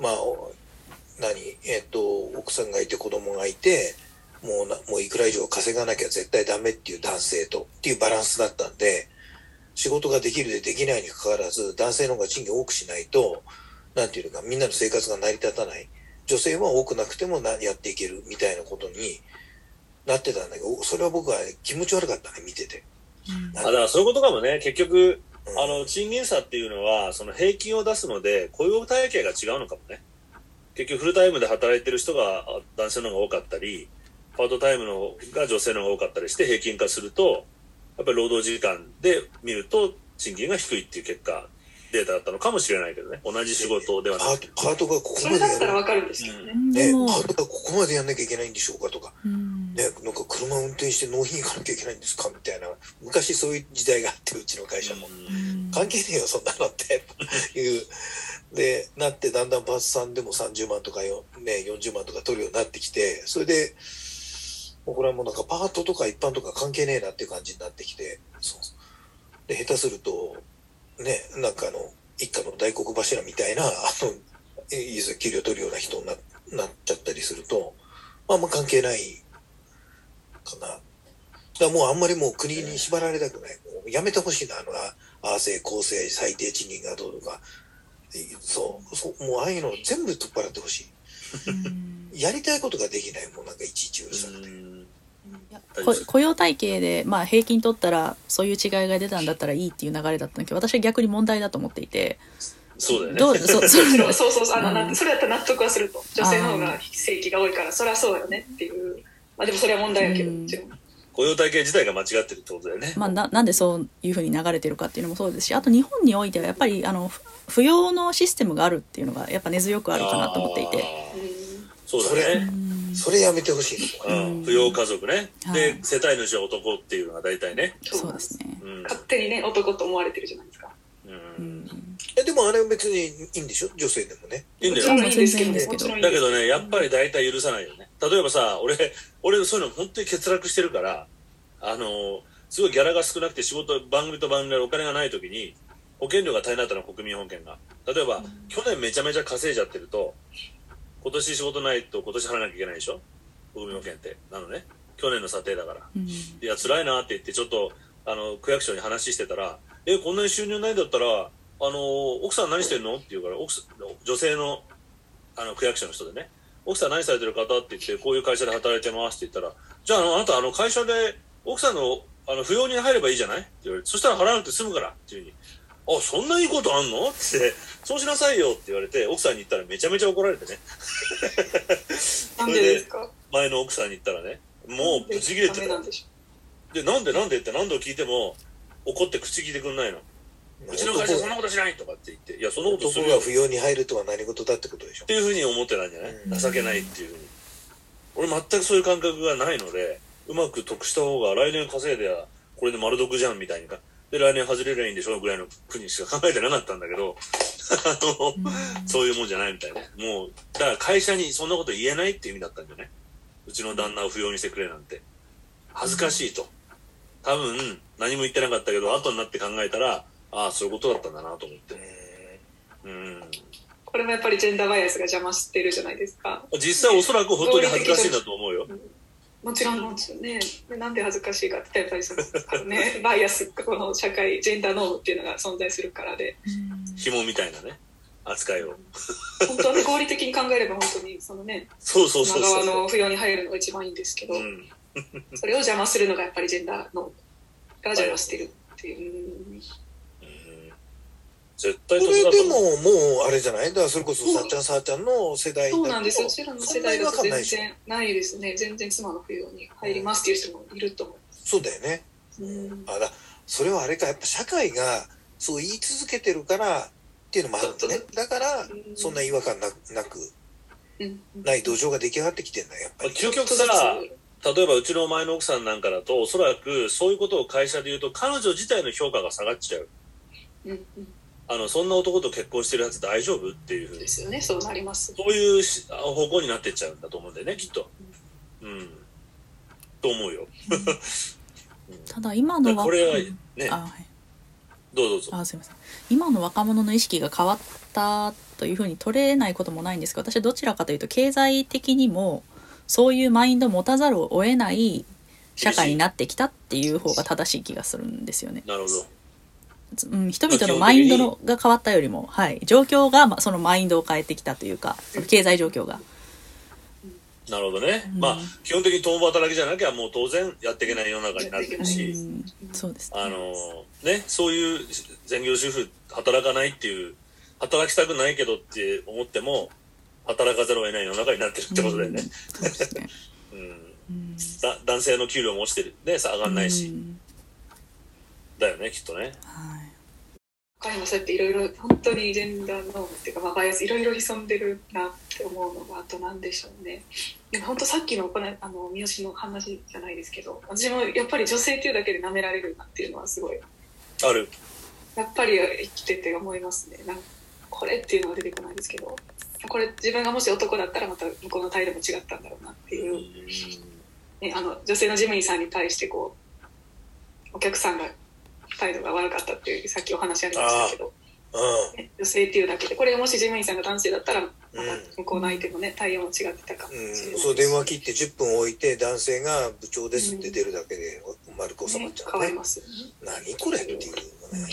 まあ、お何、えっ、と、奥さんがいて子供がいて、もうな、もういくら以上稼がなきゃ絶対ダメっていう男性と、っていうバランスだったんで、仕事ができるでできないにかかわらず、男性の方が賃金を多くしないと、なんていうのか、みんなの生活が成り立たない。女性は多くなくてもなやっていけるみたいなことになってたんだけど、それは僕は気持ち悪かったね、見てて。あ、だからそういうことかもね。結局、うんあの、賃金差っていうのは、その平均を出すので、雇用体系が違うのかもね。結局、フルタイムで働いてる人があ男性の方が多かったり、パートタイムのが女性の方が多かったりして平均化すると、やっぱり労働時間で見ると賃金が低いっていう結果、データだったのかもしれないけどね。同じ仕事ではなくパート、パートがここまでやる。ったらわかるんですけどね、ね、でもパートがここまでやんなきゃいけないんでしょうかとか、うんね、なんか車運転して納品行かなきゃいけないんですかみたいな。昔そういう時代があって、うちの会社も。うん関係ねえよ、そんなのって。いう。で、なって、だんだんパートさんでも30万とかよ、ね、40万とか取るようになってきて、それで、これはもうなんかパートとか一般とか関係ねえなっていう感じになってきて、そう。で、下手すると、ね、なんかあの、一家の大黒柱みたいな、あの、えいいですよ給料取るような人にななっちゃったりすると、まああんま関係ないかな。だからもうあんまりもう国に縛られたくない。もうやめてほしいな、あの、ああ正、公正、最低賃金がどうとか。そう、そう、もうああいうの全部取っ払ってほしうんい。やりたいことができない。もうなんかいちいちうるさくて。雇用体系で、まあ、平均取ったらそういう違いが出たんだったらいいっていう流れだったんだけど私は逆に問題だと思っていて。そうだよね。どう そうそうそうそうそうそうあの、うそれやったら納得はすると。女性の方が正規が多いからそりゃそうだよねっていう。まあでもそれは問題やけどうん。もちろん雇用体系自体が間違ってるってことだよね。まあ、ななんでそういうふうに流れてるかっていうのもそうですしあと日本においてはやっぱりあのふ扶養のシステムがあるっていうのがやっぱ根強くあるかなと思っていて。そうだそれね。それやめてほしいの。うん。扶養家族ね。はいで、世帯主は男っていうのが大体ね。そうですね。うん。勝手にね男と思われてるじゃないですかう。うんんえでもあれは別にいいんでしょ？女性でもね。いいんだよもちろんいいんですけどもちろんいいだけどね、やっぱり大体許さないよね。例えばさ、俺、俺そういうの本当に欠落してるから、あの、すごいギャラが少なくて仕事、番組と番組でお金がない時に、保険料が足りなかったのは国民保険が。例えば、去年めちゃめちゃ稼いじゃってると、今年仕事ないと今年払わなきゃいけないでしょ？国民保険って。なのね。去年の査定だから。うんいや、辛いなって言って、ちょっと、あの、区役所に話してたら、え、こんなに収入ないんだったら、あの、奥さん何してるの？って言うから、奥さん、女性の、あの、区役所の人でね、奥さん何されてる方って言って、こういう会社で働いてますって言ったら、じゃあ、あの、あなた、あの、会社で、奥さんの、あの、扶養に入ればいいじゃない？って言われて、そしたら払わなくて済むから、っていうふうに。あ、そんないいことあんの？って、そうしなさいよって言われて、奥さんに言ったらめちゃめちゃ怒られてね。なんでですか？前の奥さんに言ったらね、もうブチ切れてた。でしで、なんでなんでって何度聞いても、怒って口聞いてくんないの。うちの会社そんなことしないとかって言って、いや、そんなことする男が扶養に入るとは何事だってことでしょ？ていうふうに思ってたんじゃない？うん情けないっていうふうに。俺全くそういう感覚がないので、うまく得した方が来年稼いでは、これで丸得じゃんみたいにか。で、来年外れりゃいいんでしょぐらいの国しか考えてなかったんだけど、あの、そういうもんじゃないみたいね。もう、だから会社にそんなこと言えないっていう意味だったんじゃない？うちの旦那を不要にしてくれなんて。恥ずかしいと。多分、何も言ってなかったけど、後になって考えたら、ああ、そういうことだったんだなと思って。うん。これもやっぱりジェンダーバイアスが邪魔してるじゃないですか。実際おそらく本当に恥ずかしいんだと思うよ。もちろんなんですよね。でなんで恥ずかしいかって言ったらやっぱりその、あのね、バイアス、この社会、ジェンダーノームっていうのが存在するからで、紐みたいなね、扱いを。本当はね、合理的に考えれば本当に、そのね、そうそう今そうそう。側の扶養に入るのが一番いいんですけど、うん。それを邪魔するのがやっぱりジェンダーノームが邪魔してるっていう。うん絶対こ得だと思う。れでももうあれじゃない？だからそれこそさっちゃんさっちゃんの世代だとそうなんですよ。うちらの世代だと全然ないですね。全然妻の扶養に入りますっていう人もいると思そうだよね。う。うん。あだそれはあれか。やっぱ社会がそう言い続けてるからっていうのもあるんだね。だからうん。そんな違和感ななくうん。ない土壌が出来上がってきてんだよやっぱり。究極さ、例えばうちの前の奥さんなんかだと、おそらくそういうことを会社で言うと、彼女自体の評価が下がっちゃう。うんうんあの、そんな男と結婚してるやつ大丈夫っていうふうにで。すよね。そうなります。そういうし方向になってっちゃうんだと思うんだよね、きっと。うん。と思うよ。ただ今のはこれはねあ、はい、どうぞどうぞ。あすいません今の若者の意識が変わったというふうに取れないこともないんですが私はどちらかというと経済的にもそういうマインドを持たざるを得ない社会になってきたっていう方が正しい気がするんですよね。なるほど。うん、人々のマインドのが変わったよりも、はい、状況がまあそのマインドを変えてきたというかその経済状況が。なるほどね。うんまあ、基本的に共働きじゃなきゃもう当然やっていけない世の中になってるうし、ん、そうですねあのね、そういう専業主婦働かないっていう、働きたくないけどって思っても、働かざるを得ない世の中になってるってことだよね。うん 男性の給料も落ちてる。ね、さ上がんないし。うんだよね、きっとね。はい他にもそうやっていろいろ本当にジェンダーノームっていうか、まあ、バイアスいろいろ潜んでるなって思うのがあとなんでしょうねでも本当さっきのこのあの三好の話じゃないですけど私もやっぱり女性っていうだけで舐められるなっていうのはすごいある。やっぱり生きてて思いますねなんかこれっていうのは出てこないですけどこれ自分がもし男だったらまた向こうの態度も違ったんだろうなっていうう、ね、あの女性の事務員さんに対してこうお客さんが態度が悪かったっていうさっきお話ありましたけど。うね女性っていうだけで。これがもし事務員さんが男性だったらまたうん。向こうの相手のね対応も違ってたかもしれないん、うん、そう電話切って10分置いて男性が部長ですって出るだけで丸く収まっねちゃうね。変わりますよね。何これっていうのね。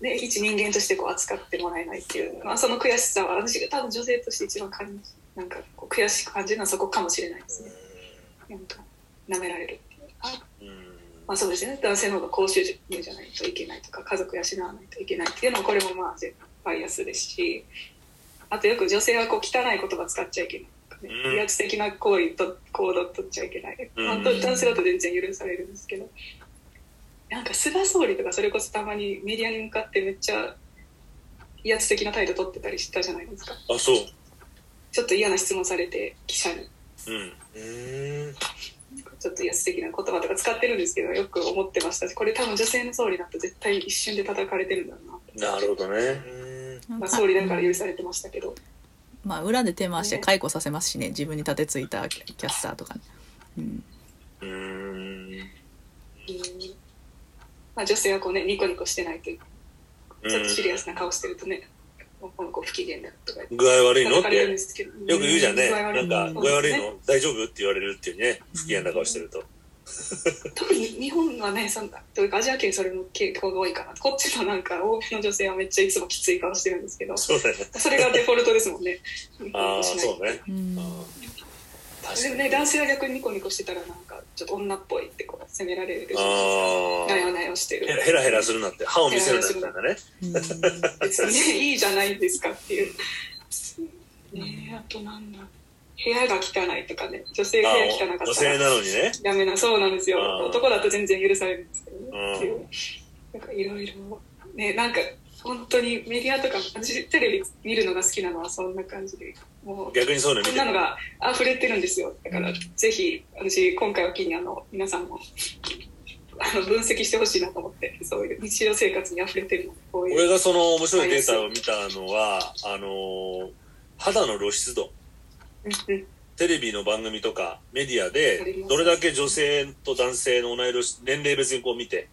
で一人間としてこう扱ってもらえないっていう、まあ、その悔しさは私が多分女性として一番感じなんかこう悔しく感じるのはそこかもしれないですね。なんか舐められるまあそうですね。男性の方が高収入じゃないといけないとか家族養わないといけないっていうのもこれもまあバイアスですしあとよく女性はこう汚い言葉使っちゃいけないとかね。うん。威圧的な行為と行動取っちゃいけない。うん。本当に男性だと全然許されるんですけどなんか菅総理とかそれこそたまにメディアに向かってめっちゃ威圧的な態度取ってたりしたじゃないですか。あ、そう。ちょっと嫌な質問されて記者に。うん。うーんちょっと威圧的な言葉とか使ってるんですけどよく思ってました。しこれ多分女性の総理だと絶対一瞬で叩かれてるんだろうななるほどね。まあ、総理だから許されてましたけど、まあ裏で手回して解雇させますしね。自分に立てついたキャスターとかね、うん、うーん。うん。まあ、女性はこうねニコニコしてないとちょっとシリアスな顔してるとね、この子不機嫌だとか具合悪いの？って。ですけど。よく言うじゃんね。ないんか、うん具合悪いの？大丈夫？って言われるっていうね。不機嫌な顔してると。特に日本はねそんなというかアジア圏それの傾向が多いかな。こっちのなんか欧米の女性はめっちゃいつもきつい顔してるんですけど。そうだよね。それがデフォルトですもんね。ああ、そうね。うんでもね男性は逆にニコニコしてたらなんかちょっと女っぽいってこ責められるじゃないですか。なよなよしてる。ヘラヘラヘラするなって、歯を見せるなみたいなね。別にね、いいじゃないですかっていう。ねあとなんだ。部屋が汚いとかね、女性部屋汚かったら。女性なのにね。ダメな、そうなんですよ。男だと全然許されるんですけどね。っていう。なんかいろいろ、ね、なんか本当にメディアとか、私テレビ見るのが好きなのはそんな感じで。もう逆にそういうのそんなのが溢れてるんですよ。だから、ぜひ、私、今回を機に、あの、皆さんも、あの、分析してほしいなと思って、そういう日常生活に溢れてるの。こういう俺がその面白いデータを見たのは、あの、肌の露出度。テレビの番組とかメディアで、どれだけ女性と男性の同い年、年齢別にこう見て、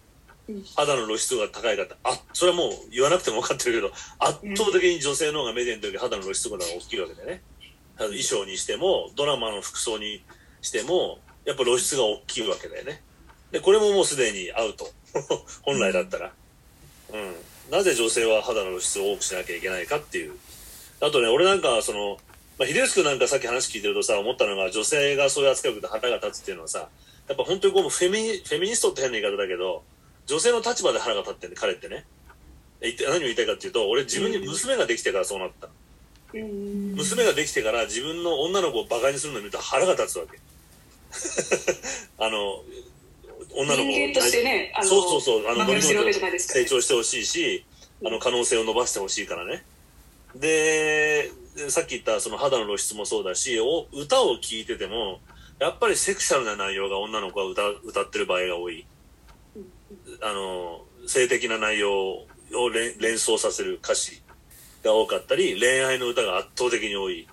肌の露出が高い方、あ、それはもう言わなくても分かってるけど、圧倒的に女性の方がメディアの時肌の露出が大きいわけでね。衣装にしても、ドラマの服装にしても、やっぱ露出が大きいわけだよね。で、これももうすでにアウト。本来だったら。うん。なぜ女性は肌の露出を多くしなきゃいけないかっていう。あとね、俺なんか、その、まあ、秀吉君なんかさっき話聞いてるとさ、思ったのが、女性がそういう扱いを受けて腹が立つっていうのはさ、やっぱ本当にこう、フェミ、フェミニストって変な言い方だけど、女性の立場で腹が立ってんで、彼ってね。何を言いたいかっていうと、俺自分に娘ができてからそうなった。うん、娘ができてから自分の女の子を馬鹿にするのを見ると腹が立つわけ。あの、女の子としてね、そうそうそう、あの、成長してほしいし、あの、可能性を伸ばしてほしいからね。で、さっき言ったその肌の露出もそうだし、お歌を聴いてても、やっぱりセクシャルな内容が女の子は歌歌ってる場合が多い。あの、性的な内容を連想させる歌詞が多かったり、恋愛の歌が圧倒的に多い。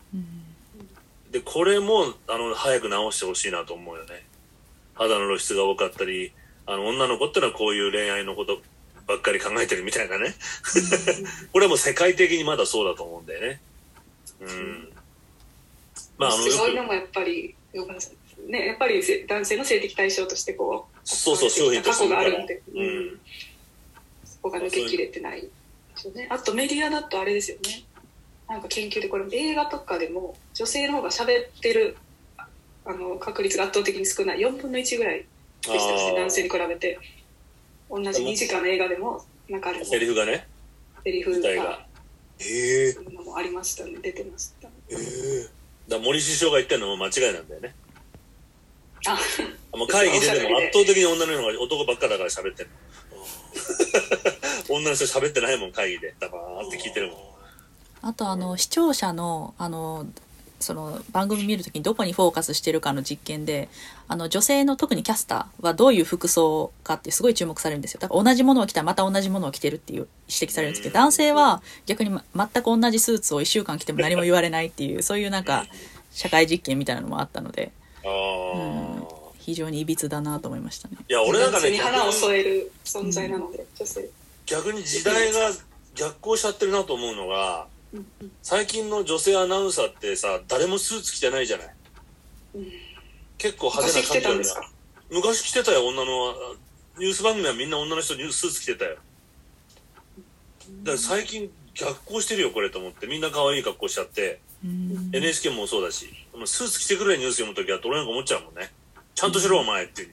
で、これも、あの、早く直してほしいなと思うよね。肌の露出が多かったり、あの、女の子ってのはこういう恋愛のことばっかり考えてるみたいなね。これはもう世界的にまだそうだと思うんだよね。うん。まあ、あの、すごいのもやっぱり、ね、やっぱり男性の性的対象としてこう、そうそう、商品。過去があるんで、う。ん。そこが抜けきれてないですよね。あとメディアだとあれですよね。なんか研究でこれ映画とかでも女性の方が喋ってるあの確率が圧倒的に少ない。4分の1ぐらいでしたね。男性に比べて。同じ2時間の映画でもなんかあれセリフがね。セリフが。ええー、もありましたね。出てましたええー、だ森首相が言ってるのも間違いなんだよね。あもう会議ででも圧倒的に女の人が男ばっかだから喋ってる女の人喋ってないもん会議で。ダバーって聞いてるもん。あとあの視聴者のあのその番組見るときにどこにフォーカスしてるかの実験であの女性の特にキャスターはどういう服装かってすごい注目されるんですよ。だから同じものを着たらまた同じものを着てるっていう指摘されるんですけど男性は逆に、ま、全く同じスーツを1週間着ても何も言われないっていうそういうなんか社会実験みたいなのもあったので、うん、非常にいびつだなと思いましたね。いや俺なんかね花を添える存在なので、女性。逆に時代が逆行しちゃってるなと思うのが最近の女性アナウンサーってさ誰もスーツ着てないじゃない、うん、結構派手な感じなん。だ昔着てたよ女のニュース番組はみんな女の人ニュースーツ着てたよ。だから最近逆行してるよこれと思って。みんな可愛い格好しちゃって。NHK もそうだし。スーツ着てくれニュース読む時は俺なんか思っちゃうもんねちゃんとしろお前って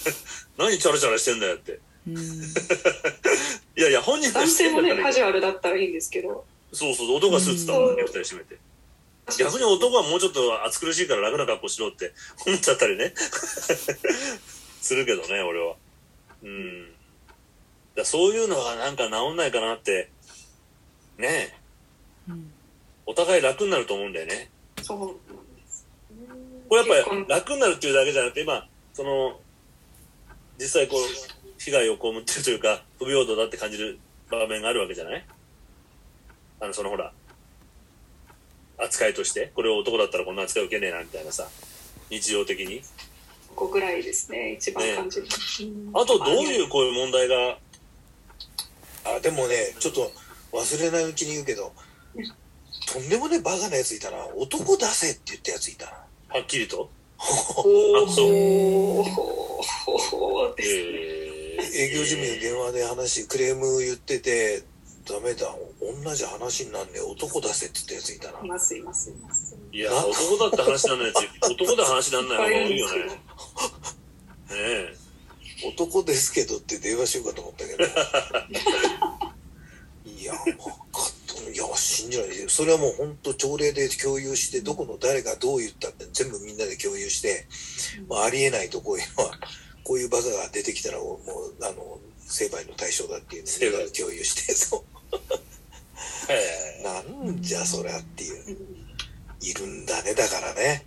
何チャラチャラしてんだよって いやいや本人男性もねカジュアルだったらいいんですけどそうそう、男がスーツだもんね、二人締めて。逆に男はもうちょっと暑苦しいから楽な格好しろって思っちゃったりね。するけどね、俺は。うん。だそういうのがなんか治んないかなって、ねえ。うん、お互い楽になると思うんだよね。そう。これやっぱり楽になるっていうだけじゃなくて、今、その、実際こう、被害を被ってるというか、不平等だって感じる場面があるわけじゃない？あの、そのほら、扱いとして、これを男だったらこんな扱い受けねえな、みたいなさ、日常的に。ここぐらいですね、一番感じる。ね、あと、どういうこういう問題が。あ、でもね、ちょっと忘れないうちに言うけど、とんでもねバカなやついたな。男出せって言ったやついたな。はっきりと？おおそう。営業事務に電話で話、クレーム言ってて、ダメだ。同じ話になんね男出せって言ったやついたな。いますいますいます。いや男だって話なんないやつ男で話なんない方が多いよね。ねえ。男ですけどって電話しようかと思ったけど。いや、分かった。いや、信じないで。それはもう本当朝礼で共有して、どこの誰がどう言ったって全部みんなで共有して、まあ、ありえないとこういうのは、こういうバカが出てきたら、もう、あの、成敗の対象だっていうのをみんなで共有して、そう。えなんじゃそりゃっていう。いるんだね、だからね。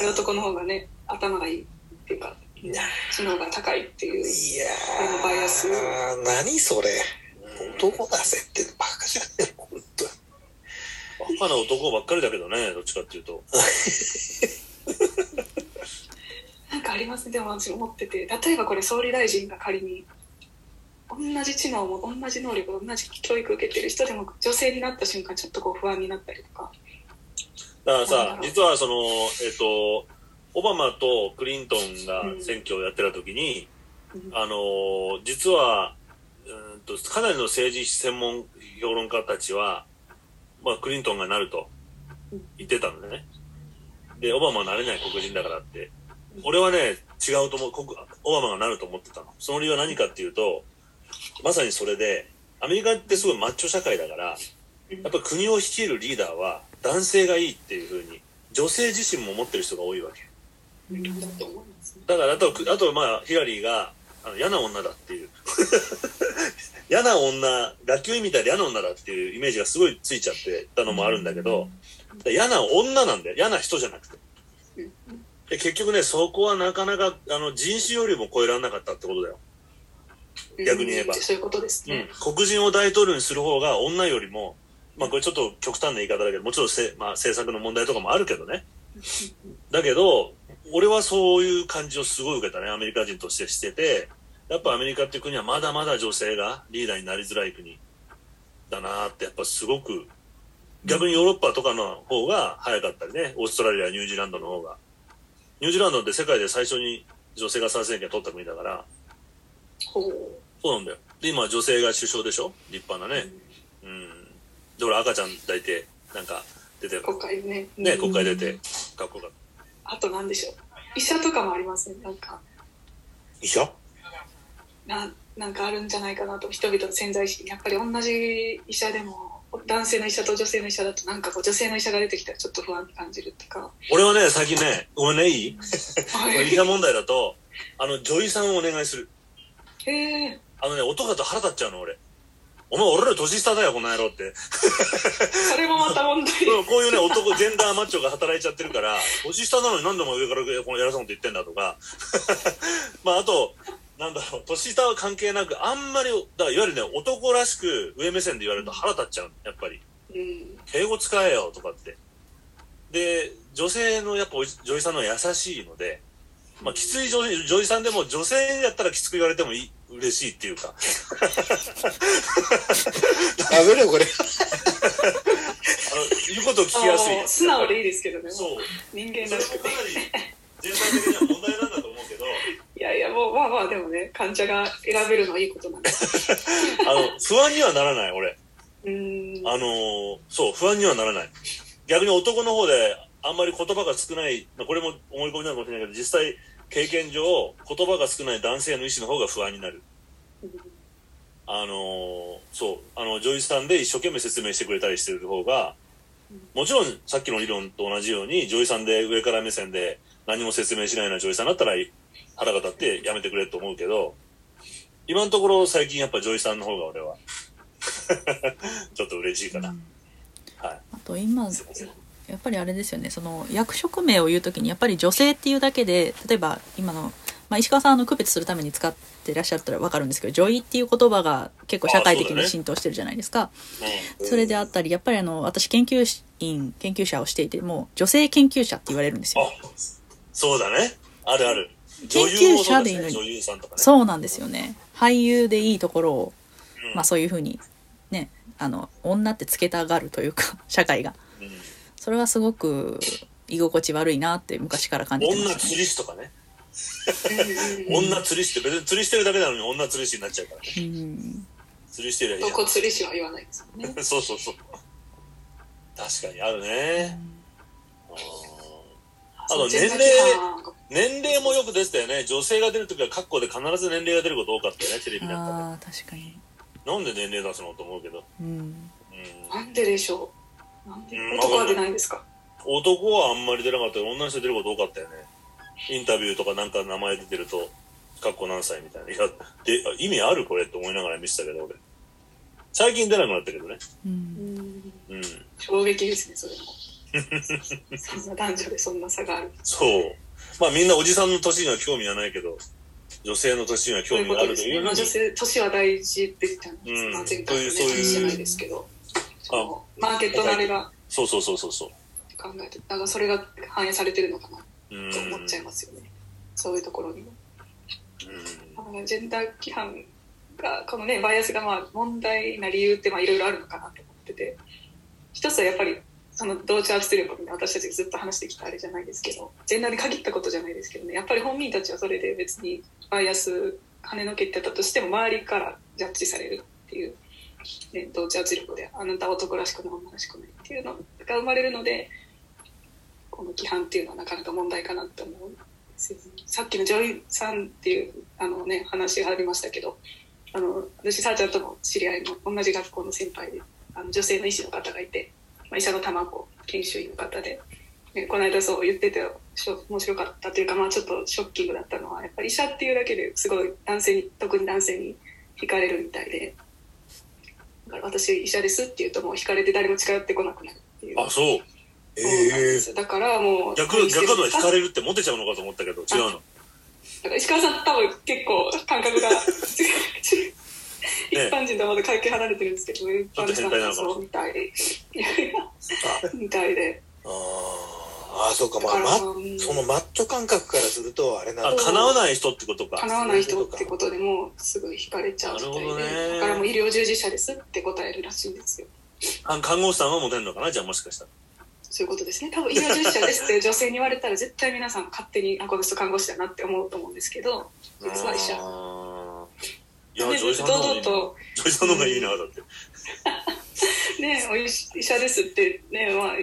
うん。男の方がね頭がいいっていうか知能が高いっていういやこれもバイアスー、何それ。男だぜってバカじゃねえの、本当に。バカな男ばっかりだけどね、どっちかっていうと。なんかありますねでも私思ってて。例えばこれ総理大臣が仮に同じ知能も同じ能力同じ教育受けてる人でも女性になった瞬間ちょっとこう不安になったりとか。だからさ実はその、えっ、と、オバマとクリントンが選挙をやってた時に、うん。あのー実は、と、かなりの政治専門評論家たちは、まあ、クリントンがなると言ってたんでね。で、オバマはなれない黒人だからって。俺はね、違うと思う。国オバマがなると思ってたの。その理由は何かっていうと、まさにそれで、アメリカってすごいマッチョ社会だから、やっぱ国を率いるリーダーは男性がいいっていうふうに、女性自身も思ってる人が多いわけ。だからあと、あとまあ、ヒラリーが、あの嫌な女だっていう。嫌な女、ラッキョイみたいで嫌な女だっていうイメージがすごいついちゃってたのもあるんだけど、嫌な女なんだよ。嫌な人じゃなくて。うんで結局ね、そこはなかなか、あの、人種よりも超えられなかったってことだよ。逆に言えばうんそういうことですうんね、。黒人を大統領にする方が女よりも、まあこれちょっと極端な言い方だけど、もちろんせ、まあ、政策の問題とかもあるけどね。だけど、俺はそういう感じをすごい受けたね、アメリカ人としてしてて、やっぱアメリカっていう国はまだまだ女性がリーダーになりづらい国だなって、やっぱすごく、逆にヨーロッパとかの方が早かったりね、オーストラリア、ニュージーランドの方が。ニュージーランドって世界で最初に女性が参政権取った国だから、ほうそうなんだよ。で、今女性が首相でしょ？立派なね。うん。で、俺赤ちゃん抱いて、なんか出てる。国会ねね、国会出うんて、かっこよかっあと何でしょう。医者とかもありますねなんか。医者？ななんかあるんじゃないかなと。人々の潜在意識。やっぱり同じ医者でも男性の医者と女性の医者だとなんかこう女性の医者が出てきたらちょっと不安に感じるっていうか。た。俺はね、最近ね、ごめんね、いい？医者問題だと、あの、女医さんをお願いする。へえあのね、男だと腹立っちゃうの、俺。お前、俺ら年下だよ、この野郎って。それもまた問題 こういうね、男、ジェンダーマッチョが働いちゃってるから、年下なのに何でも上からこの偉そうなこと言ってんだとか。まあ、あと、なんだろう、年下は関係なく、あんまり、だからいわゆるね、男らしく上目線で言われると腹立っちゃうのやっぱり。うん敬語使えよとかって。で、女性のやっぱ女優さんのは優しいので、まあ、きつい女優女優さんでも女性やったらきつく言われてもいい嬉しいっていうか、ダメだよ、これ。あの、言うことを聞きやすい素直でいいですけどねそう。人間らしくてもかなり全体的には問題なんだと思うけど、いやいやもうまあまあでもね患者が選べるのはいいことなんです あの、不安にはならない、俺。うーんあのーそう、不安にはならない。逆に男の方で、あんまり言葉が少ない、まあこれも思い込みなのかもしれないけど、実際、経験上、言葉が少ない男性の医師の方が不安になる。あのーそう、あの、女優さんで一生懸命説明してくれたりしてる方が、もちろんさっきの理論と同じように、女優さんで上から目線で何も説明しないような女優さんだったら腹が立ってやめてくれと思うけど、今のところ最近やっぱ女優さんの方が俺は、ちょっと嬉しいかな。はい。あと今やっぱりあれですよね。その役職名を言う時にやっぱり女性っていうだけで例えば今の、まあ、石川さんあの区別するために使ってらっしゃったら分かるんですけど女医っていう言葉が結構社会的に浸透してるじゃないですか。うん。それであったりやっぱりあの私研究員研究者をしていても女性研究者って言われるんですよ。あ、そうだね。あるある。研究。者でいいのに。女優さんとかね。そうなんですよね。俳優でいいところをうん。まあそういうふうにねあの女ってつけたがるというか社会が。うんそれはすごく居心地悪いなって昔から感じてま女す、釣り師とかね。女釣り師って別に釣りしてるだけなのに女釣り師になっちゃうからね。うん釣りしてりゃいいや男釣り師は言わないですよねん。そうそうそう。確かにあるね。うんあの年齢、年齢もよく出てたよね。女性が出るときは、カッコで必ず年齢が出ること多かったよね、テレビなんかああ確かにで。なんで年齢出すのと思うけど。うんうん。なんででしょう男は出ないんですか？男はあんまり出なかったけど、女の人出ること多かったよね。インタビューとかなんか名前出てると、カッコ何歳みたいな。いや、で、意味あるこれって思いながら見てたけど、俺。最近出なくなったけどね。ううんんうん。衝撃ですねそれも そんな男女でそんな差があるそう。まあみんなおじさんの年には興味はないけど、女性の年には興味があるというふうに女性年は大事って言ったんです、うんまあ、前回のねそういう話じゃないですけどマーケットのあれが。そうそうそうそうそう。考えて。だからそれが反映されてるのかな。うん。と思っちゃいますよね、そういうところにも。ジェンダー規範がこのねバイアスがまあ問題な理由ってまあいろいろあるのかなと思ってて。一つはやっぱりその同調圧力に私たちがずっと話してきたあれじゃないですけどジェンダーに限ったことじゃないですけどね。やっぱり本人たちはそれで別にバイアス跳ねのけてたとしても周りからジャッジされるっていう、ね、同調圧力であなた男らしくない女らしくないっていうのが生まれるのでこの規範っていうのはなかなか問題かなと思う。さっきの女医さんっていうあの、ね、話がありましたけどあの私さあちゃんとも知り合いの同じ学校の先輩であの女性の医師の方がいて、まあ、医者の卵研修医の方で、ね、この間そう言ってて面白かったというか、まあ、ちょっとショッキングだったのはやっぱり医者っていうだけですごい男性に特に男性に引かれるみたいで私医者ですって言うともう引かれて誰も近寄ってこなくなるっていう。あ、そう。ええすよ。だからもう逆、逆だと惹かれるってモテちゃうのかと思ったけど、違うの？だから石川さん多分結構感覚が 一般人とはまだ会見離れてるんですけど、一般人はそうみたい。みたいで。あーあー、そうか、まあ、ま、うんそのマッチョ感覚からすると、あれなんあ、だ。叶わない人ってことか。叶わない人ってことでもうすぐ惹かれちゃうみたいなるほどねでだからもう医療従事者ですって答えるらしいんですよあ看護師さんはモテるのかな？じゃあもしかしたら。そういうことですね多分医療従事者ですって女性に言われたら絶対皆さん勝手にあこの人看護師だなって思うと思うんですけど実は医者いや、でジョイさんの方がいいな。堂々とジョイさんの方がいいな、だって。ねお医医者ですってねまあ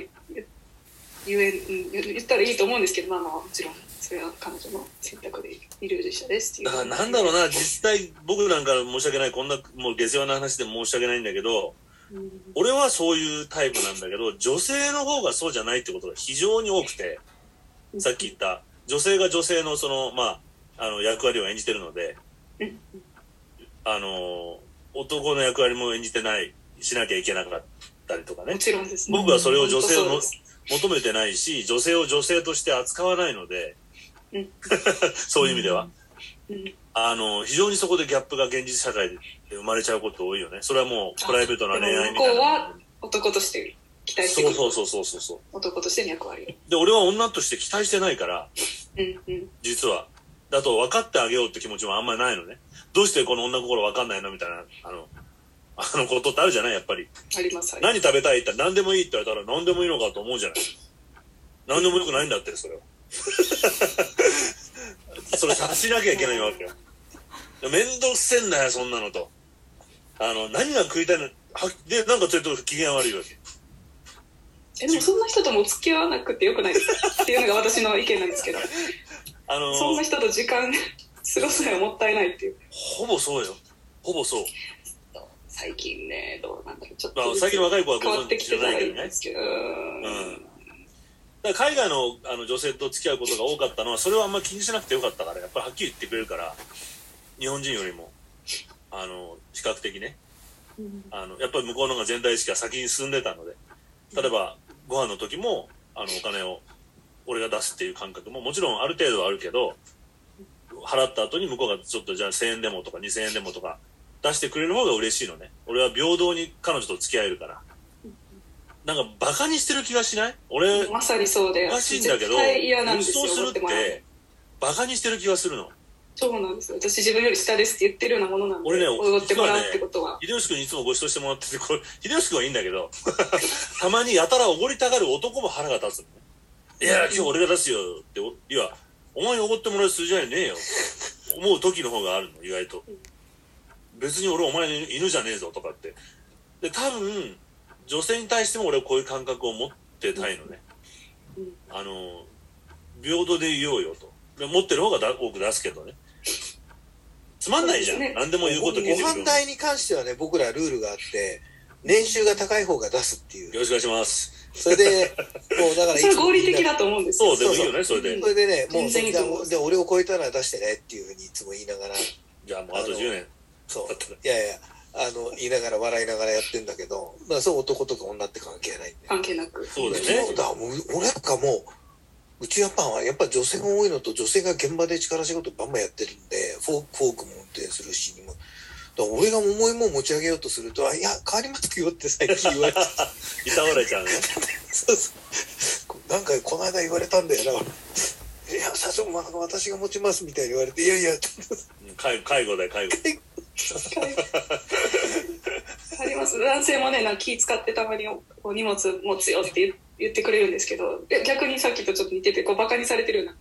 言えうん言ったらいいと思うんですけどまあまあもちろんそれは彼女の選択で医療従事者ですっていう。だからなんだろうな、実際僕なんか申し訳ない、こんなもう下世話な話で申し訳ないんだけど、うん。俺はそういうタイプなんだけど、女性の方がそうじゃないってことが非常に多くて、さっき言った、女性が女性のその、まあ、あの、役割を演じてるので、うん。あの、男の役割も演じてない、しなきゃいけなかったりとかね。も。ちろんですね。僕はそれを女性をも本当そうです求めてないし、女性を女性として扱わないので、うん そういう意味では。うんあの、非常にそこでギャップが現実社会で生まれちゃうこと多いよね。それはもうプライベートな恋愛みたいでも向こうはな。男として期待してそうそうそうそうそう。男としての役割をで、俺は女として期待してないから、うんうん実は。だと分かってあげようって気持ちもあんまりないのね。どうしてこの女心分かんないのみたいな、あの、あのことってあるじゃないやっぱり。あります何食べたいって言ったら何でもいいって言われたら何でもいいのかと思うじゃない。何でもよくないんだって、それは。それ察しなきゃいけないわけよ。めんどくせえんだよ、そんなのと。あの、何が食いたいのはで、なんかちょっと機嫌悪いわけ。えでもそんな人とも付き合わなくてよくないですかっていうのが私の意見なんですけどあのそんな人と時間過ごすのがもったいないっていうほぼそうよ。ほぼそう。最近ねどうなんだろう。ちょっまあと最近若い子は変わってきてないけどねですけど。うん。だ海外のあの女性と付き合うことが多かったのは、それはあんまり気にしなくてよかったから、やっぱりはっきり言ってくれるから、日本人よりも、あの、比較的ね、うん。あの、やっぱり向こうの方が全体意識が先に進んでたので、例えば、ご飯の時も、あの、お金を、俺が出すっていう感覚も、もちろんある程度はあるけど、払った後に向こうがちょっとじゃあ1000円でもとか2000円でもとか出してくれる方が嬉しいのね。俺は平等に彼女と付き合えるから。なんかバカにしてる気がしない？俺、まさにそうでおかしいんだけど、絶対嫌なんですよ無双するってもらうて、バカにしてる気がするの。そうなんですよ私自分より下ですって言ってるようなものなんで俺ねおごってもらうってことは、秀吉君にいつもご馳走してもらってて、これ、秀吉君はいいんだけど、たまにやたらおごりたがる男も腹が立つのね。いや、今日俺が出すよって、おいや、お前におごってもらう筋合いねえよ。思う時の方があるの、意外と。別に俺お前の犬じゃねえぞとかって。で、多分、女性に対しても俺はこういう感覚を持ってたいのね。うんあの、平等でいようよと。持ってる方がだ多く出すけどね。つまんないじゃん。ね何でも言うこと聞いてる飯代に関してはね、僕らルールがあって、年収が高い方が出すっていう。よろしくお願いします。それで、もうだからいそれ合理的だと思うんですよそう、でもいいよね、それでうん。それでね、もう全然いいと思うで俺を超えたら出してねっていうふうにいつも言いながら、じゃあもうあと10年。そうだったら。いやいや、あの、言いながら笑いながらやってんだけど、だからそう男とか女って関係ないんで。関係なくそうだよねそう。だ、もう俺なんかもう、うちやっぱはやっぱ女性が多いのと女性が現場で力仕事バンバンやってるんで、フォーク、フォークも運転するしにも。だから俺が重いもん持ち上げようとすると、あいや、変わりますよって最近言われて。いたわれちゃうね。そうそう。なんかこの間言われたんだよな。いや、社長、まあ、私が持ちますみたいに言われて、いやいや、介護だよ、介護。あります。男性もねなんか気使ってたまにこう荷物持つよって言言ってくれるんですけど逆にさっきとちょっと似ててこうバカにされてる。ような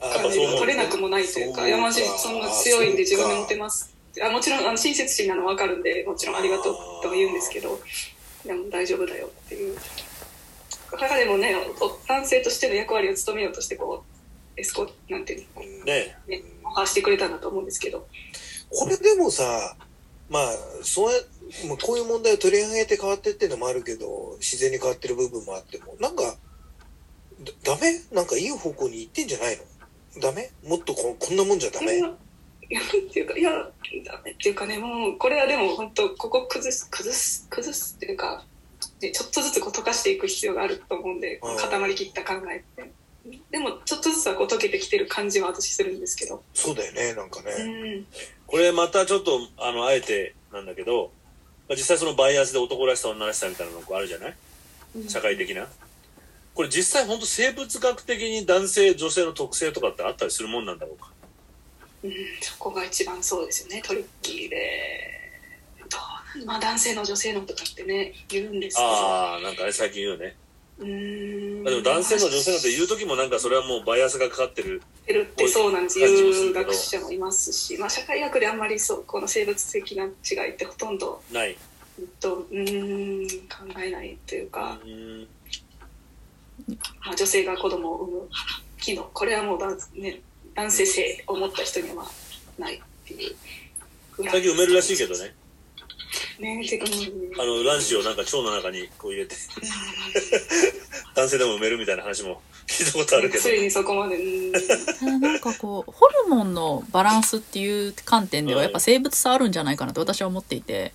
あ感じそう思うが取れなくもないというか山路そんな強いんで自分で持てまますあもちろんあの親切心なの分かるんでもちろんありがとうとは言うんですけどでも大丈夫だよっていう。中でもねお男性としての役割を務めようとしてこうエスコなんていうのね。ねオファーしてくれたんだと思うんですけどこれでもさ、まあ、そうや、もうこういう問題を取り上げて変わってっていうのもあるけど、自然に変わってる部分もあっても、なんか、だダメ？なんかいい方向に行ってんじゃないの？ダメ？もっとここんなもんじゃダメ？いやっていうかいやダメっていうかねもうこれはでも本当ここ崩す崩す崩すっていうかでちょっとずつこう溶かしていく必要があると思うんでうん固まりきった考えってでもちょっとずつはこう溶けてきてる感じは私するんですけどそうだよね、なんかうね。んこれまたちょっと、あの、あえてなんだけど、まあ実際そのバイアスで男らしさ女らしさみたいなのがあるじゃない？社会的な。これ実際本当生物学的に男性、女性の特性とかってあったりするもんなんだろうか？うんそこが一番そうですよねトリッキーでまあ男性の女性のとかってね言うんですけどああ、なんかね、最近言うよね。うーんまあでも男性の女性のって言う時もなんかそれはもうバイアスがかかってる。てるってそうなんです感じもす言うるけど学者もいますし、まあ、社会学であんまりそうこの生物的な違いってほとんどない。うんとうーん考えないというか、うんまあ、女性が子供を産む機能これはもう男,、ね、男性性を持った人にはまあないっていう最近埋めるらしいけどね。あの、卵子をなんか腸の中にこう入れて、男性でも埋めるみたいな話も。聞いたことあるけど。つ。いにそこまで。なんかこうホルモンのバランスっていう観点ではやっぱ生物差あるんじゃないかなと私は思っていて、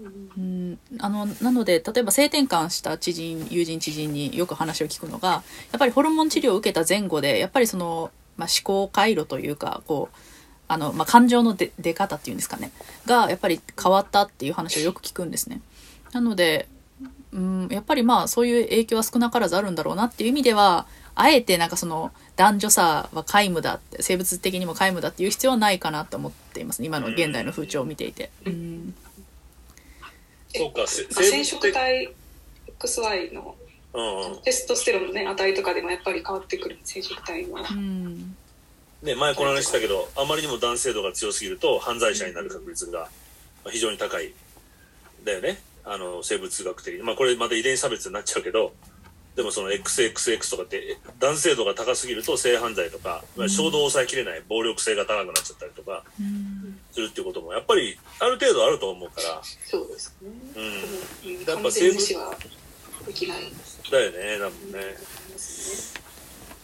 うん、あのなので例えば性転換した知人友人知人によく話を聞くのがやっぱりホルモン治療を受けた前後でやっぱりその、まあ、思考回路というかこうあの、まあ、感情の出出方っていうんですかねがやっぱり変わったっていう話をよく聞くんですね。なのでうん、やっぱりまあそういう影響は少なからずあるんだろうなっていう意味ではあえてなんかその男女差は皆無だって生物的にも皆無だっていう必要はないかなと思っています今の現代の風潮を見ていて。うんそうか、染色的。体 XY の。テストステロンの、ね、値とかでもやっぱり変わってくる染色体のうんね、前この話したけど、あまりにも男性度が強すぎると犯罪者になる確率がまあ非常に高い。だよね。あの、生物学的に。まあこれまた遺伝子差別になっちゃうけど、でもその XXX とかって男性度が高すぎると性犯罪とか、まあ衝動を抑えきれない暴力性が高くなっちゃったりとかうんするっていうこともやっぱりある程度あると思うから、そうですね、うん。うん、やっぱ完全無視はできないだよね、多分ね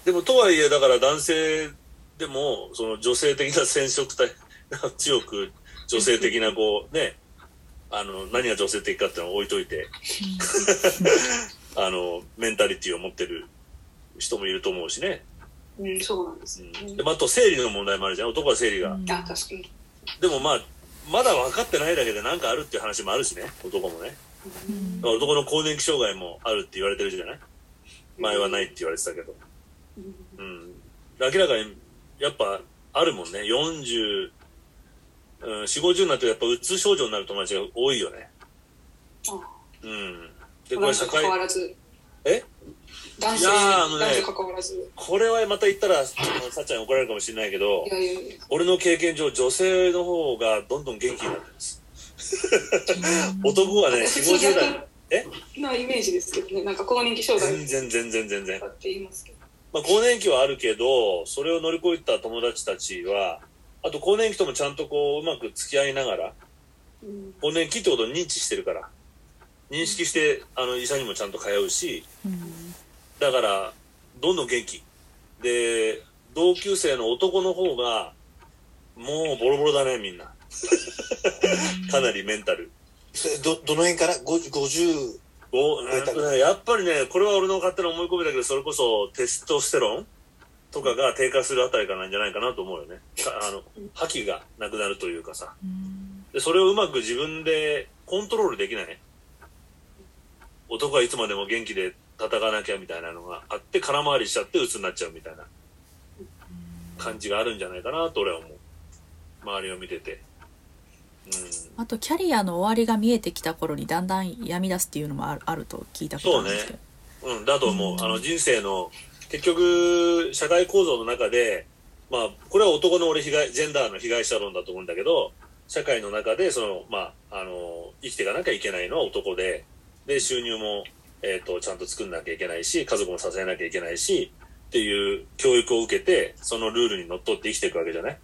でもとはいえだから男性でもその女性的な染色体強く女性的なこうねあの何が女性的かっていうのを置いといて あのメンタリティを持ってる人もいると思うしね、うん、そうなんです。よね、うん、でまああと生理の問題もあるじゃん。男は生理が、うん。あ確かに、でもまあまだ分かってないだけで何かあるっていう話もあるしね。男もね。男の更年期障害もあるって言われてるじゃない？前はないって言われてたけど。うん。うん、明らかにやっぱあるもんね。40、うん、4 5 0になるとやっぱうつ症状になる友達が多いよね。あうん。でこれ社会関わらず。え？男性いやーあのね男女関わらず。これはまた言ったらあのさっちゃんに怒られるかもしれないけどいやいやいや。俺の経験上女性の方がどんどん元気になってるんです男はね4 5 0代え？なイメージですけどね。なんか更年期障害全然全然全然って言いますけどまあ、更年期はあるけど、それを乗り越えた友達たちは、あと更年期ともちゃんとこう、うまく付き合いながら、うん更年期ってことを認知してるから、認識して、あの、医者にもちゃんと通うし、うんだから、どんどん元気。で、同級生の男の方が、もうボロボロだね、みんな。かなりメンタル。ど、どの辺から？50、50お、やっぱりね、これは俺の勝手な思い込みだけど、それこそテストステロンとかが低下するあたりかなんじゃないかなと思うよね。あの、覇気がなくなるというかさ。で、それをうまく自分でコントロールできない。男はいつまでも元気で戦わなきゃみたいなのがあって、空回りしちゃって鬱になっちゃうみたいな感じがあるんじゃないかなと俺は思う。周りを見てて。うん。あとキャリアの終わりが見えてきた頃にだんだん病み出すっていうのもあるあると聞いたことあるんですけどうん、だと思う。あの人生の、結局、社会構造の中で、まあ、これは男の俺被害、ジェンダーの被害者論だと思うんだけど、社会の中で、その、まあ、あの、生きていかなきゃいけないのは男で、で、収入も、えっ、と、ちゃんと作んなきゃいけないし、家族も支えなきゃいけないし、っていう教育を受けて、そのルールにのっとって生きていくわけじゃない？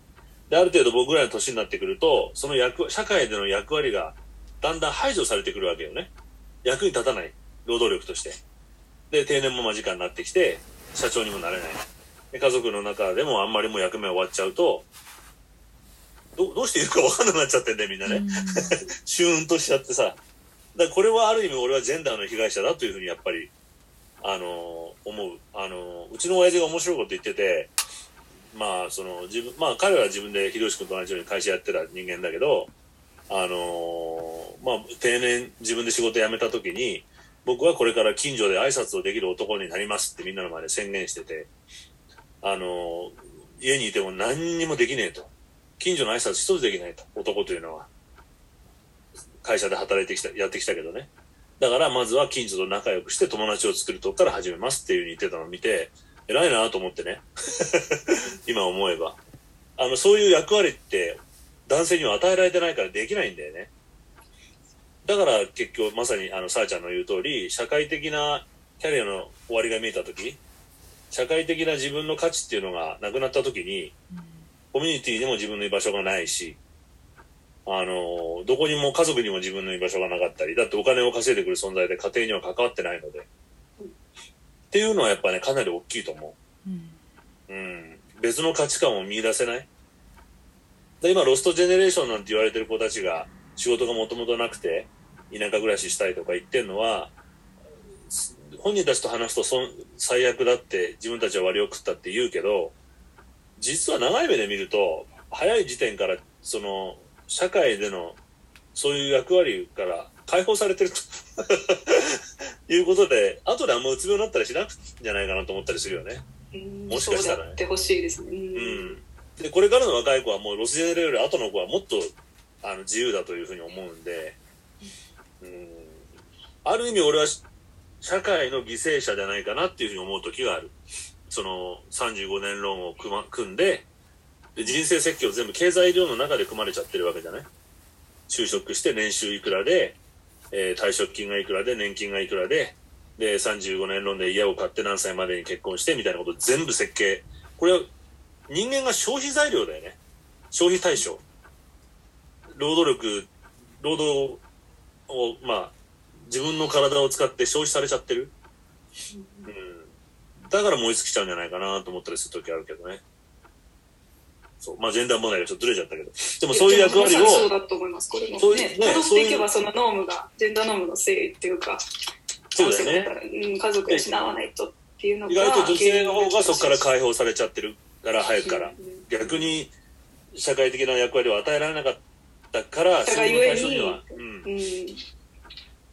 で、ある程度僕ぐらいの年になってくると、その役、社会での役割がだんだん排除されてくるわけよね。役に立たない。労働力として。で、定年も間近になってきて、社長にもなれない。で、家族の中でもあんまりもう役目終わっちゃうと、どどうしているか分かんなくなっちゃってんだよ、みんなね。シューンとしちゃってさ。だからこれはある意味俺はジェンダーの被害者だというふうにやっぱり、あの思う。あのうちの親父が面白いこと言ってて、まあ、その、自分、まあ彼は自分で秀吉君と同じように会社やってた人間だけど、あのまあ、定年自分で仕事辞めた時に、僕はこれから近所で挨拶をできる男になりますってみんなの前で宣言してて、あの家にいても何にもできねえと。近所の挨拶一つできないと。男というのは。会社で働いてきた、やってきたけどね。だからまずは近所と仲良くして友達を作るとこから始めますっていうふうに言ってたのを見て、偉いなと思ってね。今思えば。あの、そういう役割って男性には与えられてないからできないんだよね。だから結局まさにあの、さあちゃんの言う通り、社会的なキャリアの終わりが見えた時、社会的な自分の価値っていうのがなくなった時に、コミュニティにも自分の居場所がないし、あの、どこにも家族にも自分の居場所がなかったり、だってお金を稼いでくる存在で家庭には関わってないので。っていうのはやっぱね、かなり大きいと思ううんう。ん。別の価値観を見出せない。で今、ロストジェネレーションなんて言われてる子たちが、仕事がもともとなくて、田舎暮らししたいとか言ってるのは、本人たちと話すとそ最悪だって自分たちは割を食ったって言うけど、実は長い目で見ると、早い時点から、その、社会での、そういう役割から解放されてると いうことで、後であんまうつ病になったりしなくんじゃないかなと思ったりするよね。うんもしかしたらねってほしいですね。ううんん。で、これからの若い子はもうロスジェネレより後の子はもっと、あの、自由だというふうに思うんで、うん。ある意味俺はし社会の犠牲者じゃないかなっていうふうに思う時がある。その、35年論を組,、ま、組んで、で人生設計を全部経済医療の中で組まれちゃってるわけじゃない？就職して年収いくらで、えー退職金がいくらで、年金がいくらで、で、35年論で家を買って何歳までに結婚してみたいなこと全部設計。これは人間が消費材料だよね。消費対象。労働力、労働を、まあ、自分の体を使って消費されちゃってる。うん。だから燃え尽きちゃうんじゃないかなと思ったりする時あるけどね。そう。まあ、ジェンダー問題がちょっとずれちゃったけど。でもそういう役割をそうだと思います。これもそうね、ね辿っていけばそのノームが、ジェンダーノームのせいっていうか、そうだよねうん、家族養わないとっていうのが、意外と女性の方がそこから解放されちゃってるから、早くからうん。逆に、社会的な役割を与えられなかったから、だからゆえにその対象には。うん。うん。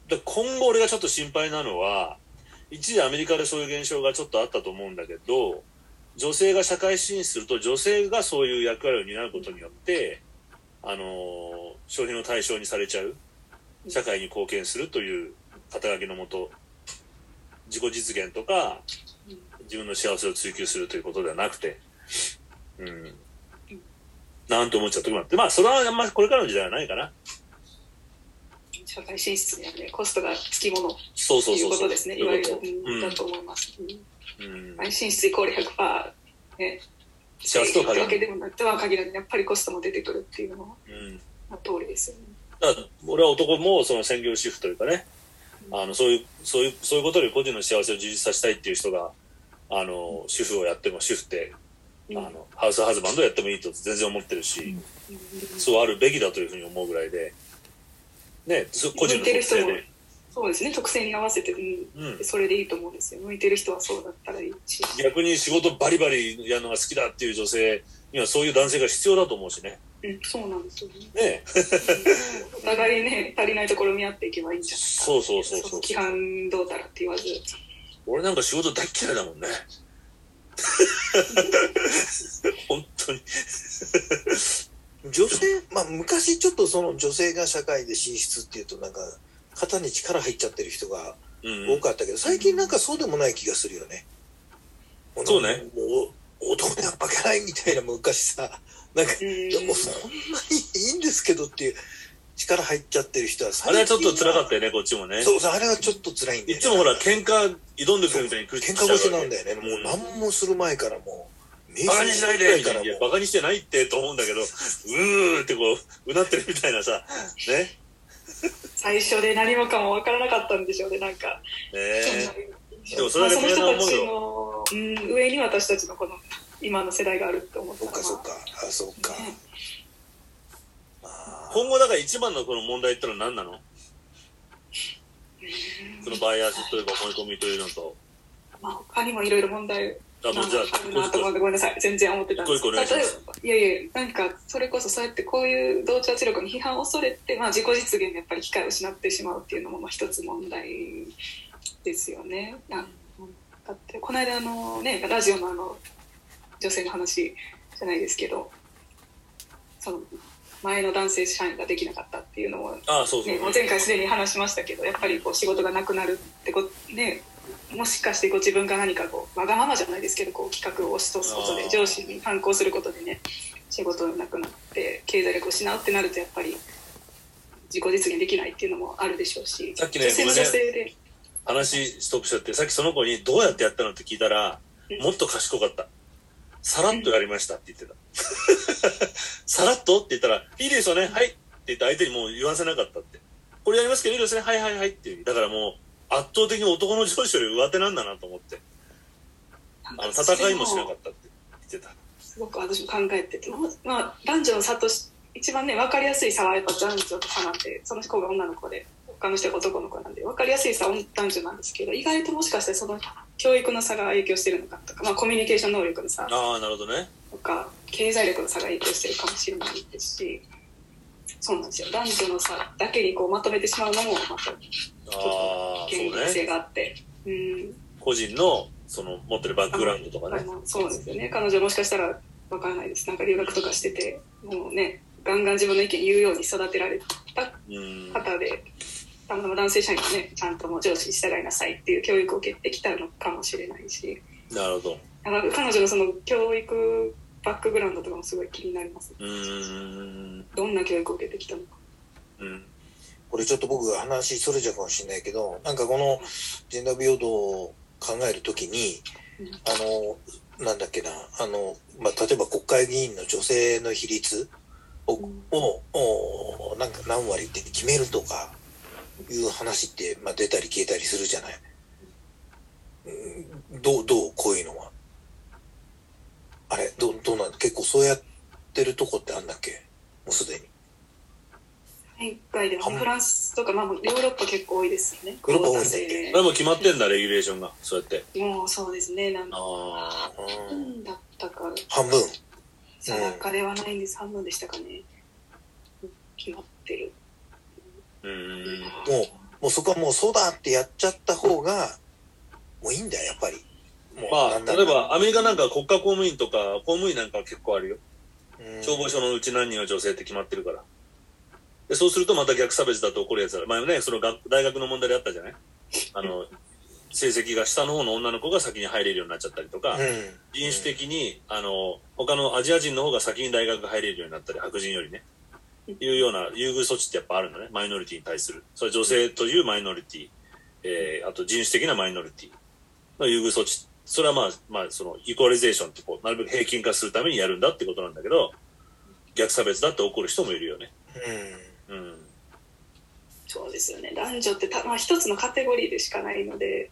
で今後俺がちょっと心配なのは、一時アメリカでそういう現象がちょっとあったと思うんだけど、女性が社会進出すると女性がそういう役割を担うことによって、あのー消費の対象にされちゃう。社会に貢献するという肩書きのもと、自己実現とか、自分の幸せを追求するということではなくて、うん。なんて思っちゃった時もあって、まあ、それはあんまこれからの時代はないかな。社会進出にはね、コストがつきものってそうそういそううそう。ことですね、いわゆる、うんだと思います。うんうん。安心室イコール100%、ね、幸せとは限らないわけでもなくては限らないやっぱりコストも出てくるっていうのはうん。まあ通りですよね。だから俺は男もその専業主婦というかね、あの、そういう、そういう、そういうことで個人の幸せを充実させたいっていう人が、あの、主婦をやっても、主婦って、あの、ハウスハズバンドをやってもいいと全然思ってるし、そうあるべきだというふうに思うぐらいで、ね、そ個人の特性で、そうですね。特性に合わせて、うん。うん。それでいいと思うんですよ。向いてる人はそうだったらいいし。逆に仕事バリバリやるのが好きだっていう女性にはそういう男性が必要だと思うしね。うん。そうなんですよね。ねお互いね足りないところ見合っていけばいいんじゃないかそうそうそうそう。の規範どうたらって言わず。俺なんか仕事大っ嫌いだもんね。本当に。女性、まあ昔ちょっとその女性が社会で進出っていうとなんか肩に力入っちゃってる人がうん多かったけど、最近なんかそうでもない気がするよね。そうねもう男には負けないみたいな昔さ、なんか、うんいやもうそんなにいいんですけどっていう力入っちゃってる人はあれはちょっと辛かっったよね、こっちもね。そうそう、あれはちょっと辛いんだよ、ね。いつもほら、喧嘩挑んでくるみたいに来る喧嘩腰なんだよね。もううん何もする前からもう、名バカにしないでからもいや、バカにしてないってと思うんだけど、うーってこう、うなってるみたいなさ、ね。最初で何もかも分からなかったんでしょうねなんか、ねでもそまあれだけその人たちの、うん、上に私たちのこの今の世代があるって思ったそっかそっか。あ、そっか。ね。あ。今後だから一番のこの問題ってのは何なの？そのバイアスというか思い込みというのと。まあ、他にもいろいろ問題あ、もうじゃあ、ごめんなさい全然思ってたんですいやいやなんかそれこそそうやってこういう同調圧力の批判を恐れて、まあ、自己実現でやっぱり機会を失ってしまうっていうのもまあ一つ問題ですよね。なだってこの間あのねラジオのあの女性の話じゃないですけどその前の男性社員ができなかったっていうのもあそうそう。ね、もう前回すでに話しましたけどやっぱりこう仕事がなくなるってこねもしかしてこう自分が何かこうわがままじゃないですけどこう企画を押し通すことで上司に反抗することでね仕事がなくなって経済力を失うってなるとやっぱり自己実現できないっていうのもあるでしょうしさっきね女性で、話ストップしちゃって、さっきその子にどうやってやったのって聞いたら、うんもっと賢かった。さらっとやりましたって言ってた。さらっとって言ったら、いいですよね、はいって言って相手にもう言わせなかったって。これやりますけどいいですね、はいはいはいっていう。だからもう、圧倒的に男の上司より上手なんだなと思って。あの、戦いもしなかったって言ってた。すごく私も考えてて、ままあ、男女の差とし一番ね分かりやすい差はやっぱ男女の差なんでその子が女の子で他の人が男の子なんで分かりやすい差は男女なんですけど意外ともしかしてその教育の差が影響してるのかとか、まあ、コミュニケーション能力の差ああ、なるほどね。とか経済力の差が影響してるかもしれないですしそうなんですよ男女の差だけにこうまとめてしまうのもまたああ、そう現実性ね。があって。うん個人の、その、持ってるバックグラウンドとかね。そうですよね彼女もしかしたらわからないですなんか留学とかしててもうねガンガン自分の意見言うように育てられたうん。方でたまたま男性社員がねちゃんともう上司に従いなさいっていう教育を受けてきたのかもしれないしなるほど。彼女のその教育バックグラウンドとかもすごい気になりますうーん。どんな教育を受けてきたのかうん。これちょっと僕が話それちゃうかもしれないけど、なんかこのジェンダー平等を考えるときに、うんあの、なんだっけな、あの、まあ、例えば国会議員の女性の比率を、うんををなんか何割って決めるとかいう話って、まあ、出たり消えたりするじゃない？うんどう、どう？こういうのは。あれどう、どうなん？結構そうやってるとこってあんだっけ？もうすでに。海外でもフランスとか、まあ、ヨーロッパ結構多いですよねヨーロッパ多いんだっけクオータ制これもう決まってんだ、レギュレーションが。そうやって。もうそうですねなんああ。うん何だったか半分。定かではないんです半分でしたかね決まってるうん。もう、もうそこはもうそうだってやっちゃった方が、もういいんだよ、やっぱり。まあ、例えばアメリカなんか国家公務員とか公務員なんかは結構あるよ。うん消防署のうち何人は女性って決まってるから。で、そうするとまた逆差別だと起こるやつだ。前ね、その学大学の問題であったじゃない？あの、成績が下の方の女の子が先に入れるようになっちゃったりとか、うん。人種的に、あの、他のアジア人の方が先に大学入れるようになったり、白人よりね。いうような優遇措置ってやっぱあるのね。マイノリティに対する。それ女性というマイノリティ、えー、あと人種的なマイノリティの優遇措置っそれはまあ、まあ、その、イコーリゼーションってこう、なるべく平均化するためにやるんだってことなんだけど、逆差別だって怒る人もいるよね。うん。うん。そうですよね。男女ってた、まあ、一つのカテゴリーでしかないので、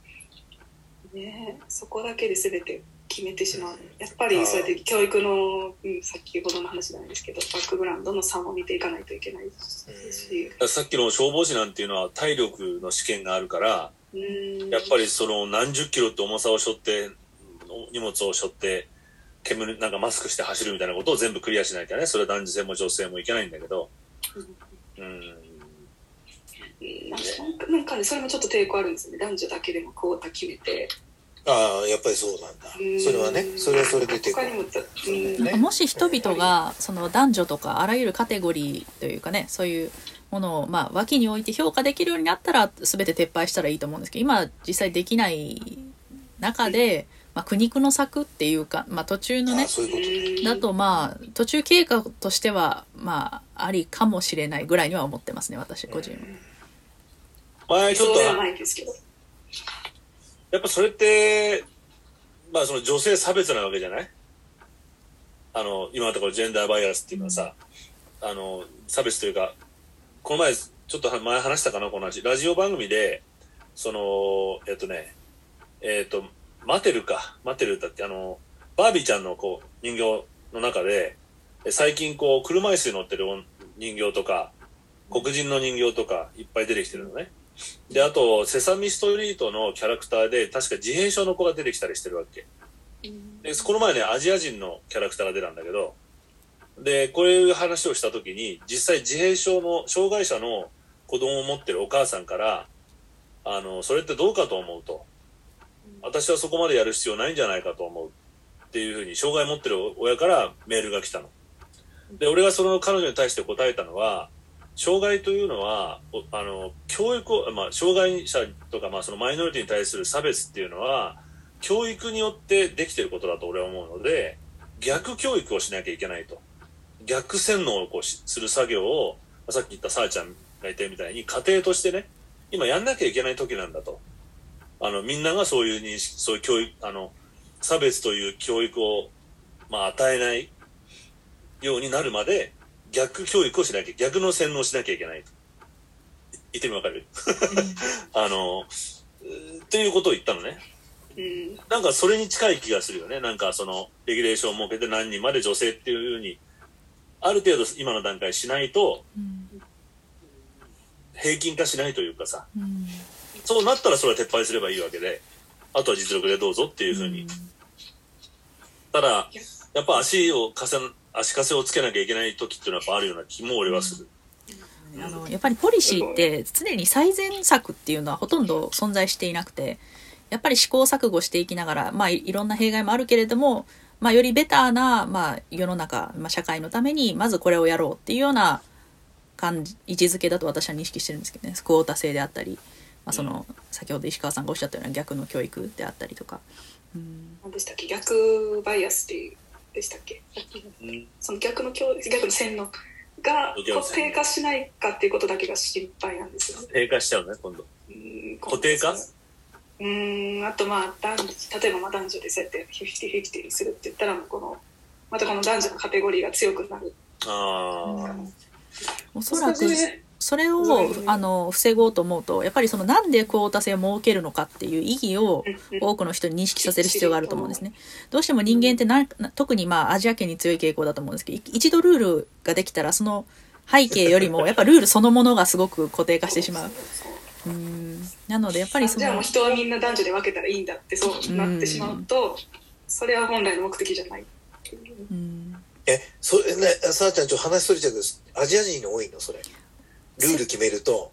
ね、そこだけで全て決めてしまう。やっぱりそうやって教育の、うん、先ほどの話なんですけどバックグラウンドの差も見ていかないといけないですし、さっきの消防士なんていうのは体力の試験があるから、うん、やっぱりその何十キロって重さを背負って、荷物を背負って、煙、なんかマスクして走るみたいなことを全部クリアしないとね、それは男女性も女性もいけないんだけど、うん。うん。なんかなんかねそれもちょっと抵抗あるんですよね。男女だけでもクオータ決めて。ああ、やっぱりそうなんだ。うん。それはね、それはそれでて他にもなんかもし人々がその男女とかあらゆるカテゴリーというかねそういうものをまあ脇に置いて評価できるようになったら全て撤廃したらいいと思うんですけど今実際できない中で、まあ、苦肉の策っていうか、まあ、途中のねああ、そういうことね。だとまあ途中経過としてはまあありかもしれないぐらいには思ってますね私個人は。前ちょっとやっぱそれって、まあその女性差別なわけじゃない？あの、今のところジェンダーバイアスっていうのはさ、あの、差別というか、この前、ちょっと前話したかな、この話。ラジオ番組で、その、えっとね、えっと、マテルか、マテルだって、あの、バービーちゃんのこう、人形の中で、え最近こう、車椅子に乗ってる人形とか、黒人の人形とかいっぱい出てきてるのね。で、あと、セサミストリートのキャラクターで、確か自閉症の子が出てきたりしてるわけ。で、この前ね、アジア人のキャラクターが出たんだけど、で、こういう話をしたときに、実際自閉症の、障害者の子供を持ってるお母さんから、あの、それってどうかと思うと。私はそこまでやる必要ないんじゃないかと思う。っていうふうに、障害持ってる親からメールが来たの。で、俺がその彼女に対して答えたのは、障害というのは、あの、教育を、まあ、障害者とか、まあ、そのマイノリティに対する差別っていうのは、教育によってできてることだと俺は思うので、逆教育をしなきゃいけないと。逆洗脳をこうする作業を、さっき言ったさあちゃんが言ったみたいに、家庭としてね、今やんなきゃいけない時なんだと。あの、みんながそういう認識、そういう教育、あの、差別という教育を、まあ、与えないようになるまで、逆教育をしなきゃ、逆の洗脳をしなきゃいけないと。言ってみわかる？あの、っていうことを言ったのね。うんなんかそれに近い気がするよね。なんかその、レギュレーションを設けて何人まで女性っていうふうに、ある程度今の段階しないと、うん平均化しないというかさ、うんそうなったらそれは撤廃すればいいわけで、あとは実力でどうぞっていうふうに。ただ、やっぱ足をかせ、足かせをつけなきゃいけない時っていうのはやっぱあるような気も俺はする。あのやっぱりポリシーって常に最善策っていうのはほとんど存在していなくてやっぱり試行錯誤していきながら、まあ、いいろんな弊害もあるけれども、まあ、よりベターな、まあ、世の中、まあ、社会のためにまずこれをやろうっていうような感じ位置づけだと私は認識してるんですけどねクオータ制であったり、まあ、その先ほど石川さんがおっしゃったような逆の教育であったりとか。うん何でしたっけ？逆バイアスっていうでしたっけ？うんその逆の教逆の洗脳が固定化しないかっていうことだけが心配なんですよね。低下しちゃうね、今度。うん固定化？うんあとまあ男女例えばまあ男女でそうやってフィフティフィフティにするって言ったらもうこのまたこの男女のカテゴリーが強くなる。ああ。おそらくそれをうん。あの防ごうと思うとやっぱりそのなんでクオータ制を設けるのかっていう意義をうん。多くの人に認識させる必要があると思うんですね。どうしても人間ってなな特にまあアジア圏に強い傾向だと思うんですけどい一度ルールができたらその背景よりもやっぱルールそのものがすごく固定化してしまう。うん。なのでやっぱりそのじゃあもう人はみんな男女で分けたらいいんだってそうなってしまうとそれは本来の目的じゃないっていう。うん。え、それね、さあちゃん、ちょっと話それちゃうけど、アジア人多いの？それ。ルール決めると、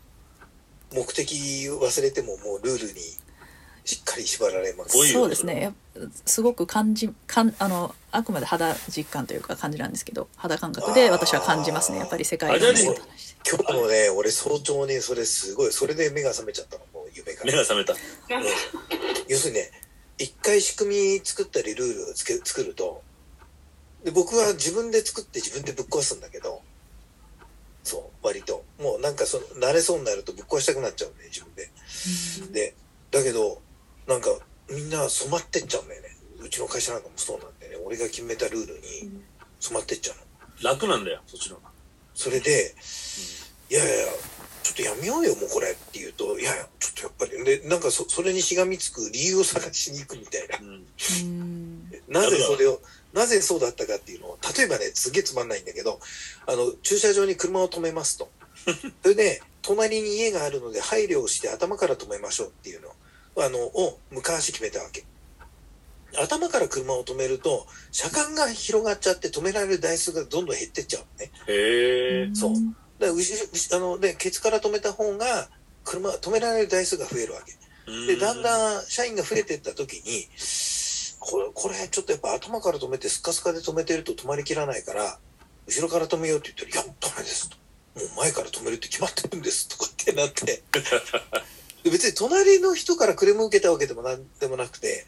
目的忘れてももうルールにしっかり縛られます。そうですねすごく感じかんあのあくまで肌実感というか感じなんですけど肌感覚で私は感じますねやっぱり世界の今日もね、俺早朝にそれすごい、それで目が覚めちゃったの、もう夢が目。が覚めた。要するにね、一回仕組み作ったりルールをつけ作ると、で僕は自分で作って自分でぶっ壊すんだけど、割と。もうなんかその、慣れそうになるとぶっ壊したくなっちゃうんで、自分で。で、だけど、なんか、みんな染まってっちゃうんだよねうちの会社なんかもそうなんでね俺が決めたルールに染まってっちゃうの楽なんだよ、そっちの方が。それで、いやいやいやちょっとやめようよもうこれって言うといやいやちょっとやっぱりでなんかそそれにしがみつく理由を探しに行くみたいなうん。うんなぜそれをなぜそうだったかっていうのを例えばねすげえつまんないんだけどあの駐車場に車を止めますと。それで隣に家があるので配慮をして頭から止めましょうっていうのあのを昔決めたわけ。頭から車を止めると車間が広がっちゃって止められる台数がどんどん減ってっちゃうのね。へえ。そう。だからあのでケツから止めた方が車止められる台数が増えるわけ。でだん。ん。だん社員が増えていった時にこれこれちょっとやっぱ頭から止めてスカスカで止めてると止まりきらないから後ろから止めようって言ったら「いやダメです」と「もう前から止めるって決まってるんです」とかってなってで 別に隣の人からクレーム受けたわけでもなんでもなくて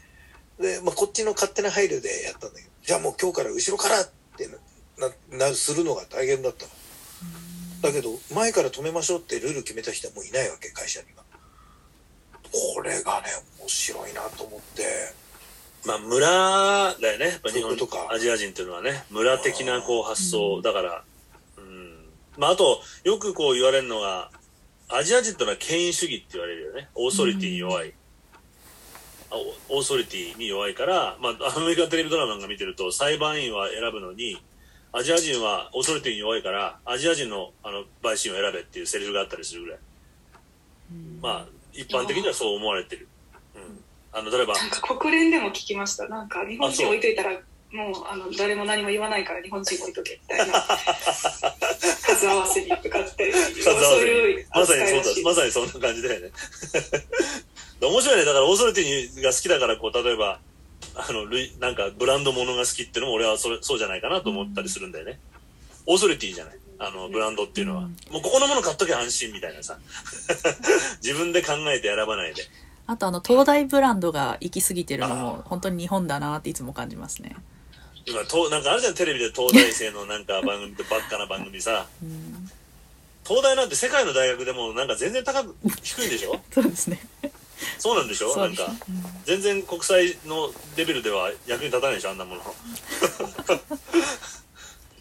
で、まあ、こっちの勝手な配慮でやったんだけどじゃあもう今日から後ろからってなななするのが大変だったの。だけど前から止めましょうってルール決めた人はもういないわけ会社には。これがね面白いなと思ってまあ、村だよね。やっぱ日本とかアジア人っていうのはね、村的なこう発う想。んだから、うん。まあ、あと、よくこう言われるのが、アジア人ってのは権威主義って言われるよね。オーソリティに弱い。あオーソリティに弱いから、まあ、アメリカンテレビドラマが見てると、裁判員は選ぶのに、アジア人はオーソリティに弱いから、アジア人のあの陪審を選べっていうセリフがあったりするぐらい。まあ、一般的にはそう思われてる。うん。あの、例えば、なんか国連でも聞きましたなんか日本人置いといたらもうあの誰も何も言わないから日本人置いとけみたいな数合わせにとかって数合わせそういうまさにそうだ、まさにそんな感じだよね。面白いね。だから、オーソリティが好きだから、こう、例えば、あの、類なんか、ブランド物が好きっていうのも、俺はそれ、そうじゃないかなと思ったりするんだよね。オーソリティじゃない。あの、ブランドっていうのは。うんもう、ここのもの買っときゃ安心みたいなさ。自分で考えて選ばないで。あとあの東大ブランドが行き過ぎてるのも本当に日本だなっていつも感じますね。今、となんかあるじゃん、テレビで東大生のなんか番組ってばっかな番組さ。うん、東大なんて世界の大学でもなんか全然高く、低いんでしょ？そうですね。そうなんでしょ？そうですなんか。全然国際のレベルでは役に立たないでしょあんなもの。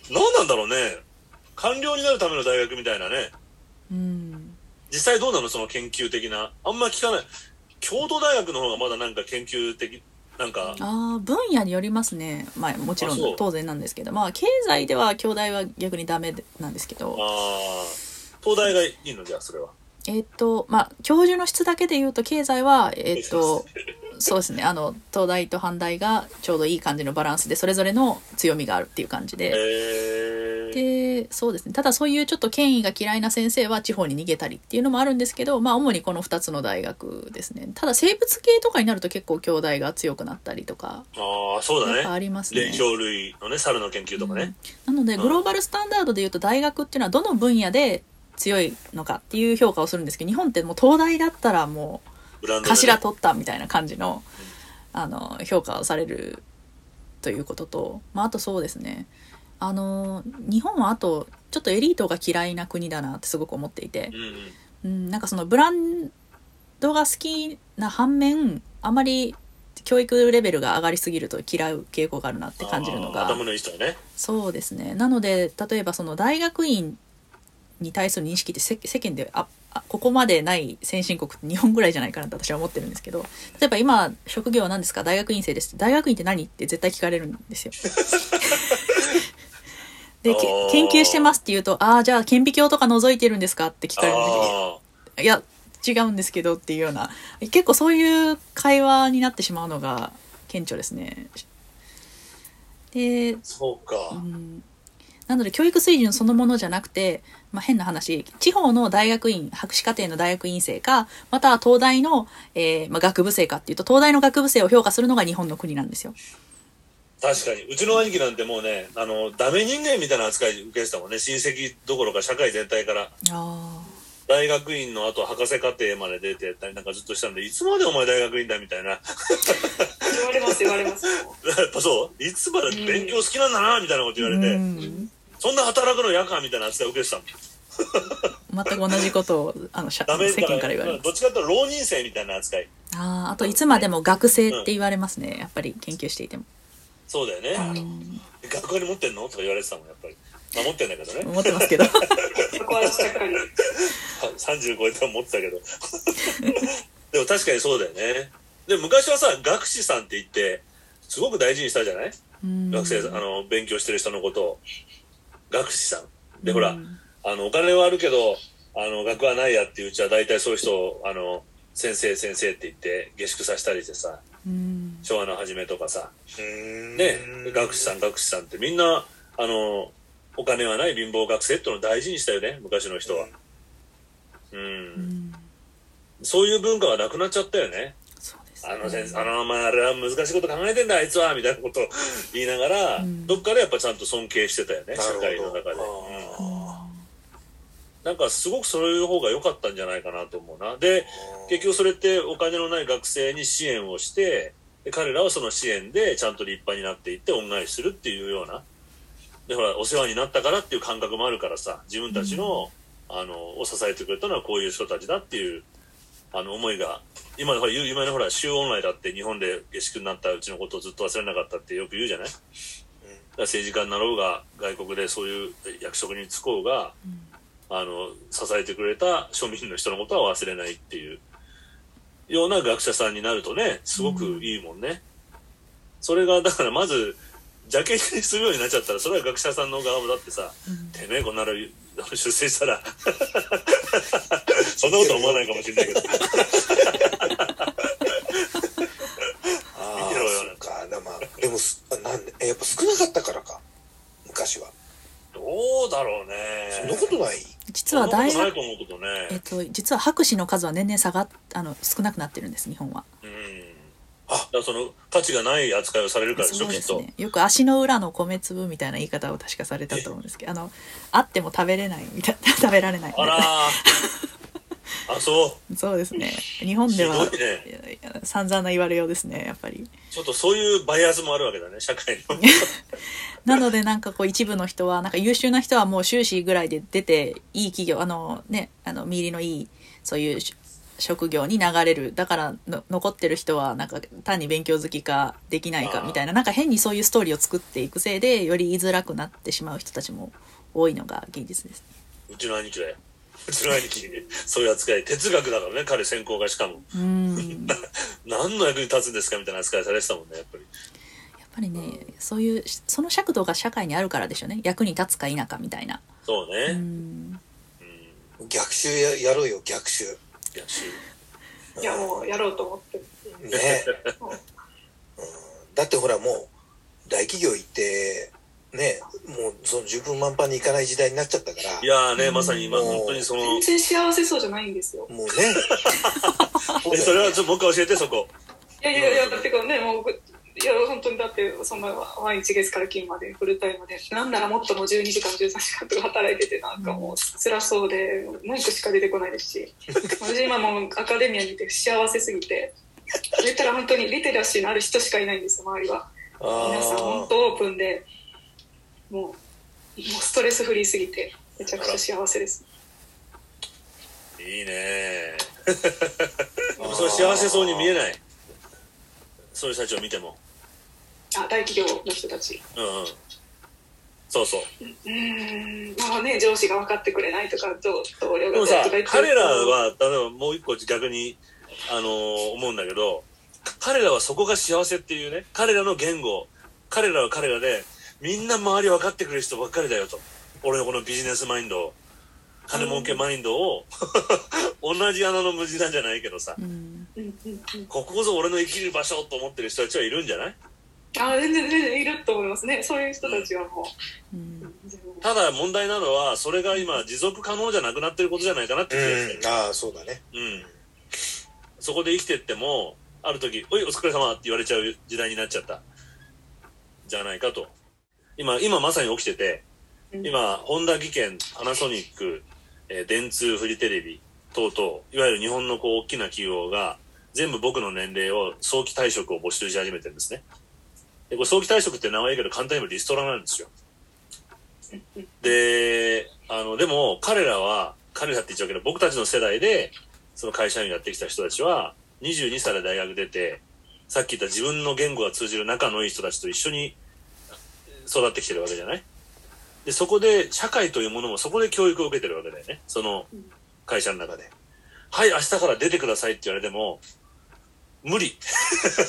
何なんだろうね。官僚になるための大学みたいなね。うん。実際どうなの？その研究的な。あんま聞かない京都大学の方がまだなんか研究的なんか。ああ、分野によりますね。まあもちろん当然なんですけど、まあ経済では京大は逆にダメなんですけど、東大がいいの？じゃあそれは。えっ、と、まあ教授の質だけで言うと経済は、えっ、と、そうですね、あの、東大と阪大がちょうどいい感じのバランスで、それぞれの強みがあるっていう感じで、えー、で、そうですね。ただそういうちょっと権威が嫌いな先生は地方に逃げたりっていうのもあるんですけど、まあ主にこの2つの大学ですね。ただ生物系とかになると結構兄弟が強くなったりとか、ああそうだやっぱあねりますね。類のね猿の研究とかね、なのでうん。グローバルスタンダードでいうと大学っていうのはどの分野で強いのかっていう評価をするんですけど、日本ってもう東大だったらもう頭取ったみたいな感じの、あの、評価をされるということと、まああとそうですね。あの、日本はあと、ちょっとエリートが嫌いな国だなってすごく思っていてう、んうんうん、なんかそのブランドが好きな反面、あまり教育レベルが上がりすぎると嫌う傾向があるなって感じるのが、ねそうですね。なので、例えばその大学院に対する認識って世世間でああここまでない先進国って日本ぐらいじゃないかなって私は思ってるんですけど、例えば今、職業は何ですか？大学院生です。大学院って何って絶対聞かれるんですよ。で、研究してますって言うと、ああ、じゃあ顕微鏡とか覗いてるんですかって聞かれる。んであいや、違うんですけどっていうような、結構そういう会話になってしまうのが顕著ですね。であ、そうか、うんなので教育水準そのものじゃなくて、まあ、変な話、地方の大学院、博士課程の大学院生か、または東大の、えーまあ、学部生かっていうと、東大の学部生を評価するのが日本の国なんですよ。確かに。うちの兄貴なんてもうねあのダメ人間みたいな扱い受けてたもんね。親戚どころか社会全体から。あ大学院の後博士課程まで出てたりなんかずっとしたんでいつまでお前大学院だみたいな。や言われます言われます。っぱ そう。いつまで勉強好きなんだなみたいなこと言われて、うんそんな働くの嫌かみたいな扱い受けてたもん全く同じことをあの世間から言われますどっちかというと浪人生みたいな扱い。あああといつまでも学生って言われますねやっぱり研究していてもそうだよね。うん学校に持ってんの？とか言われてたもん、やっぱり。まあ持ってんだけどね。思ってますけどそこはしっかり。30超えても持ってたけど。でも確かにそうだよね。でも昔はさ、学士さんって言って、すごく大事にしたじゃない？うん学生、あの、勉強してる人のことを。学士さん。で、ほら、うんあの、お金はあるけど、あの、学はないやっていううちは大体そういう人を、あの、先生先生って言って下宿させたりしてさ、うん昭和の初めとかさ、うんね、学士さん学士さんってみんな、あの、お金はない貧乏学生ってのを大事にしたよね、昔の人は。うん。うんそういう文化がなくなっちゃったよね。あの先生、あの、まあ、あれは難しいこと考えてんだ、あいつは、みたいなことを言いながら、うん。どっかでやっぱちゃんと尊敬してたよね、社会の中で。なんかすごくそういう方が良かったんじゃないかなと思うな。で、結局それってお金のない学生に支援をして、で彼らはその支援でちゃんと立派になっていって恩返しするっていうような。で、ほら、お世話になったからっていう感覚もあるからさ、自分たちの、あの、を支えてくれたのはこういう人たちだっていう、あの、思いが、今、ほら、有名なほら、週恩来だって日本で下宿になったうちのことをずっと忘れなかったってよく言うじゃない、だから政治家になろうが、外国でそういう役職に就こうが、あの、支えてくれた庶民の人のことは忘れないっていうような学者さんになるとね、すごくいいもんね。それが、だからまず、邪険にするようになっちゃったら、それは学者さんの側もだってさ、てめえこんなの出世したら、そんなこと思わないかもしれないけど、あ見てろよそうか。でもすなんでえやっぱ少なかったからか。昔は。どうだろうね。そんなことない？実は大学。えっと実は博士の数は年々下がっあの少なくなってるんです日本は。うん。あその価値がない扱いをされるからでしょ、きっと。よく足の裏の米粒みたいな言い方を確かされたと思うんですけどあのあっても食べれないみたいな 食べられないみたいなあらー。あ、そう。そうですね日本ではひどいねいやいや散々な言われようですねやっぱりちょっとそういうバイアスもあるわけだね、社会の。なのでなんかこう一部の人はなんか優秀な人はもう修士ぐらいで出ていい企業あのねあの見入りのいいそういうし職業に流れるだからの残ってる人はなんか単に勉強好きかできないかみたいななんか変にそういうストーリーを作っていくせいでより言いづらくなってしまう人たちも多いのが現実ですね。うちの兄貴だよ。うちの兄貴にそういう扱い、哲学だからね、彼専攻がしかも。うん 何の役に立つんですかみたいな扱いされてたもんね、やっぱり。やっぱりねそういうその尺度が社会にあるからでしょうね役に立つか否かみたいな。そうね。ううん。ん逆襲ややろうよ逆襲いや、しいや、もうやろうと思って。ね、うんうん、だってほらもう大企業行ってねもうその十分満帆にいかない時代になっちゃったからいやーね、まさに今、うん本当にその、全然幸せそうじゃないんですよ。もうね え、それはちょっともう一回教えて、そこ。いやいやいや、だってこうね、もう、いや、本当にだって、そんな毎日月から金までフルタイムで、なんならもっともう12時間、13時間とか働いてて、なんかもう辛そうで、文句しか出てこないですし、私今もうアカデミアにいて幸せすぎて、言ったら本当にリテラシーのある人しかいないんですよ、周りは。皆さん本あ当オープンで、もう、もうストレスフリーすぎて、めちゃくちゃ幸せです。いいね でもそれ幸せそうに見えない。そういう人たちを見ても。あ、大企業の人たち。うんうん。そうそう。うーん、まあね、上司が分かってくれないとか、同同僚でもさ彼らは例えばもう一個逆に、あのー思うんだけど彼らはそこが幸せっていうね彼らの言語彼らは彼らでみんな周り分かってくれる人ばっかりだよと。俺のこのビジネスマインド金儲けマインドを 同じ穴の無地なんじゃないけどさ。うん。うんうんうん、ここぞ俺の生きる場所と思ってる人たちはいるんじゃない？あ全然全然いると思いますねそういう人たちはもうんう、全然ただ問題なのはそれが今持続可能じゃなくなってることじゃないかなって気がしてるうんああそうだねうん。そこで生きてっても、ある時、おい、お疲れ様って言われちゃう時代になっちゃった。じゃないかと。今、今まさに起きてて、うん今、ホンダ技研、パナソニック、えー電通、フジテレビ等々、いわゆる日本のこう大きな企業が、全部僕の年齢を早期退職を募集し始めてるんですね。で、早期退職って名前いいけど簡単に言えばリストラなんですよ。で、あの、でも彼らは、彼らって言っちゃうけど、僕たちの世代で、その会社員やってきた人たちは、22歳で大学出て、さっき言った自分の言語が通じる仲のいい人たちと一緒に育ってきてるわけじゃない？で、そこで、社会というものもそこで教育を受けてるわけだよね。その会社の中で。はい、明日から出てくださいって言われても、無理。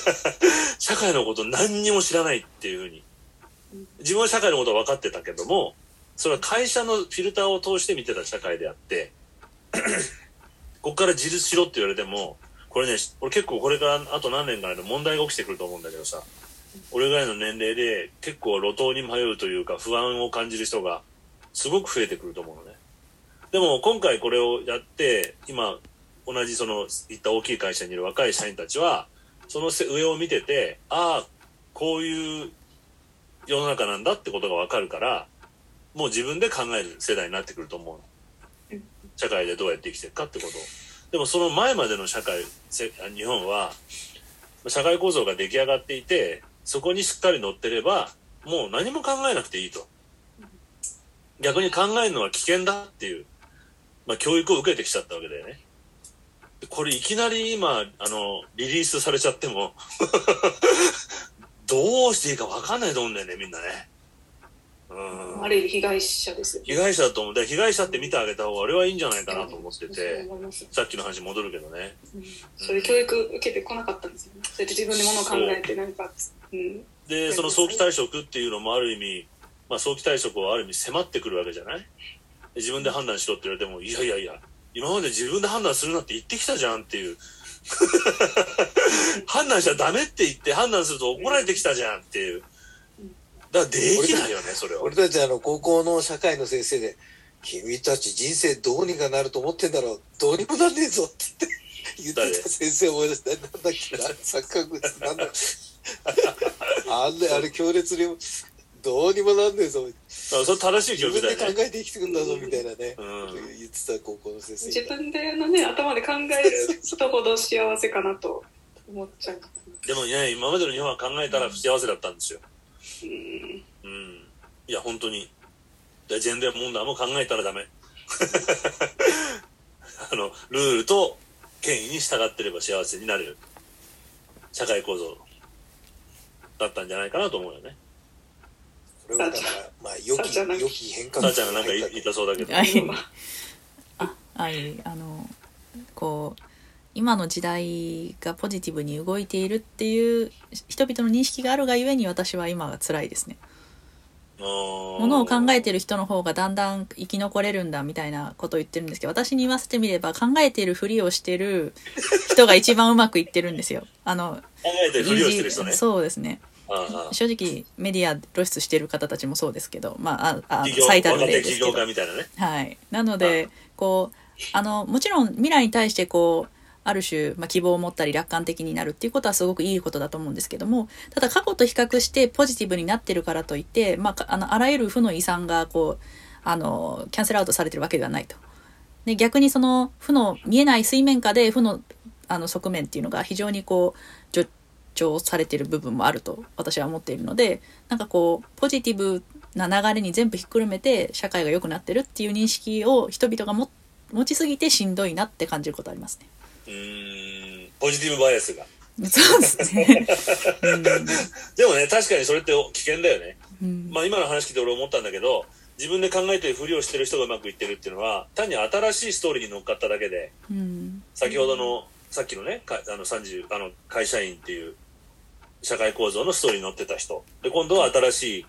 社会のこと何にも知らないっていうふうに。自分は社会のことは分かってたけども、それは会社のフィルターを通して見てた社会であって、ここから自立しろって言われても、これね、俺結構これからあと何年かで問題が起きてくると思うんだけどさ、俺ぐらいの年齢で結構路頭に迷うというか不安を感じる人がすごく増えてくると思うのね。でも今回これをやって、今同じそのいった大きい会社にいる若い社員たちは、その上を見てて、ああ、こういう世の中なんだってことがわかるから、もう自分で考える世代になってくると思う。社会でどうやって生きていくかってこと。でもその前までの社会、日本は、社会構造が出来上がっていて、そこにしっかり乗ってれば、もう何も考えなくていいと。逆に考えるのは危険だっていう、まあ教育を受けてきちゃったわけだよね。でこれいきなり今、あの、リリースされちゃっても、どうしていいか分かんないと思うんだよね、みんなね。うん。ある意味被害者です。被害者だと思う。で被害者って見てあげた方が俺はいいんじゃないかなと思ってそうて、思いますさっきの話戻るけどね。うんそういう教育受けてこなかったんですよね。そうやって自分でものを考えて何か、うん、で、その早期退職っていうのもある意味、まあ早期退職はある意味迫ってくるわけじゃない？で自分で判断しろって言われても、いやいやいや、今まで自分で判断するなって言ってきたじゃんっていう。判断しちゃダメって言って判断すると怒られてきたじゃんっていう。だからできないよね、それは。俺たちあの高校の社会の先生で「君たち人生どうにかなると思ってんだろうどうにもなんねえぞ」って言って言ってた先生思い出したなんだっけな錯覚物なんだ あんなあれ強烈にどうにもなんねえぞだからそれ正しい教自分で考。えて生きてくんだぞみたいなね、うん言ってた高校の先生自分でのね、頭で考える人ほど幸せかなと思っちゃう。でもね、今までの日本は考えたら不幸せだったんですよ。うんうん。いや、本当に。でジェンダー問題も考えたらダメ。あの、ルールと権威に従ってれば幸せになれる社会構造だったんじゃないかなと思うよね。これはだからまあ良き良き変革さあちゃんがなんか言いたそうだけど。はいあはいあのこう今の時代がポジティブに動いているっていう人々の認識があるがゆえに私は今が辛いですね。もものを考えてる人の方がだんだん生き残れるんだみたいなことを言ってるんですけど私に言わせてみれば考えているふりをしてる人が一番うまくいってるんですよ。あの 考えてるふりをしてる人ね。そうですねああ正直メディア露出してる方たちもそうですけどまあああ最たる例ですけどね。はい。なので、こう、あの、もちろん未来に対してこう、ある種、まあ、希望を持ったり楽観的になるっていうことはすごくいいことだと思うんですけども、ただ過去と比較してポジティブになってるからといって、まあか、あの、あらゆる負の遺産がこう、あの、キャンセルアウトされてるわけではないと。で、逆にその負の見えない水面下で負のあの側面っていうのが非常にこう、助長されている部分もあると私は思っているので、なんかこう、ポジティブな流れに全部ひっくるめて社会が良くなってるっていう認識を人々がも持ちすぎてしんどいなって感じることありますね。うーん、ポジティブバイアスが。そうですね。でもね、確かにそれって危険だよね。うんまあ今の話聞いて俺思ったんだけど、自分で考えてるふりをしてる人がうまくいってるっていうのは、単に新しいストーリーに乗っかっただけで、うん先ほどの、さっきのね、かあの30、あの、会社員っていう社会構造のストーリーに乗ってた人。で、今度は新しい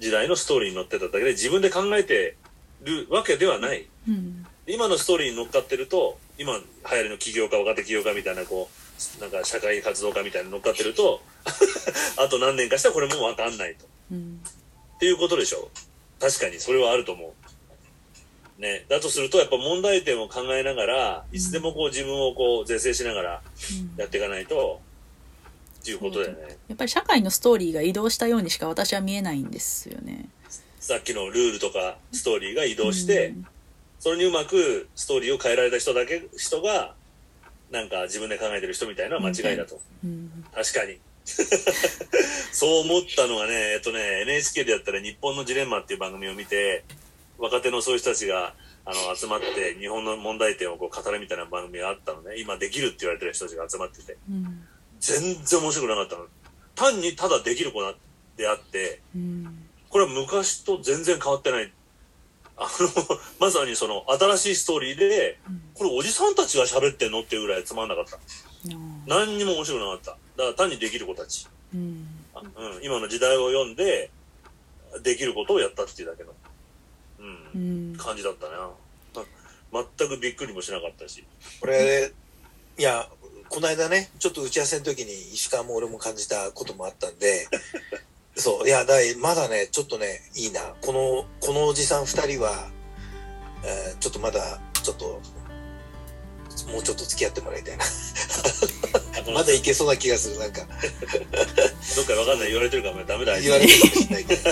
時代のストーリーに乗ってただけで、自分で考えてるわけではない。うん今のストーリーに乗っかってると、今流行りの起業家、若手起業家みたいな、こう、なんか社会活動家みたいなの乗っかってると、あと何年かしたらこれもわかんないと。うんっていうことでしょ確かにそれはあると思う。ね。だとするとやっぱ問題点を考えながら、いつでもこう自分をこう是正しながらやっていかないと、っていうことだよね。やっぱり社会のストーリーが移動したようにしか私は見えないんですよね。さっきのルールとかストーリーが移動して、うんそれにうまくストーリーを変えられた人だけ、人が、なんか自分で考えてる人みたいな間違いだと。うん確かに。そう思ったのがね、えっとね、NHK でやったら日本のジレンマっていう番組を見て、若手のそういう人たちが、あの、集まって日本の問題点をこう語るみたいな番組があったのね。今できるって言われてる人たちが集まってて。うん全然面白くなかったの。単にただできる子であって、うんこれは昔と全然変わってない。あの、まさにその新しいストーリーで、これおじさんたちが喋ってんのっていうぐらいつまんなかった。何にも面白くなかった。だから単にできる子たち。うんあうん、今の時代を読んで、できることをやったっていうだけの、う、うんん感じだったな。ま全くびっくりもしなかったし。これ、いや、この間ね、ちょっと打ち合わせの時に石川も俺も感じたこともあったんで、そう、いや、だいまだね、ちょっとね、いいな。この、このおじさん二人は、えーちょっとまだ、ちょっと、もうちょっと付き合ってもらいたいな。まだいけそうな気がする、なんか。どっかわかんない言われてるからダメだ。言われてるかもしれないけど。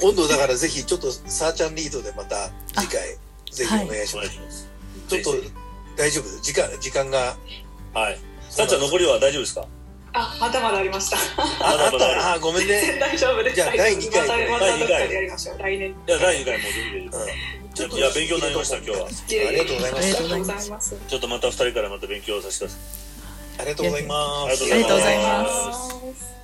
今度だからぜひ、ちょっと、さーちゃんリードでまた次回、ぜひお願いします。お願い。ちょっと大丈夫？時間、時間が。ひはい。さっちゃん残りは大丈夫ですか？あまだまだありました。あ、あった。あ、ごめんね。大丈夫です。じゃあ第二回第二回。やりましょう。来年。いや、第2回もうぜひぜひ。うん。ちょっといや、勉強になりました、今日は。ありがとうございますありがとうございます。ちょっとまた2人からまた勉強させてください。ありがとうございます。ありがとうござい。ます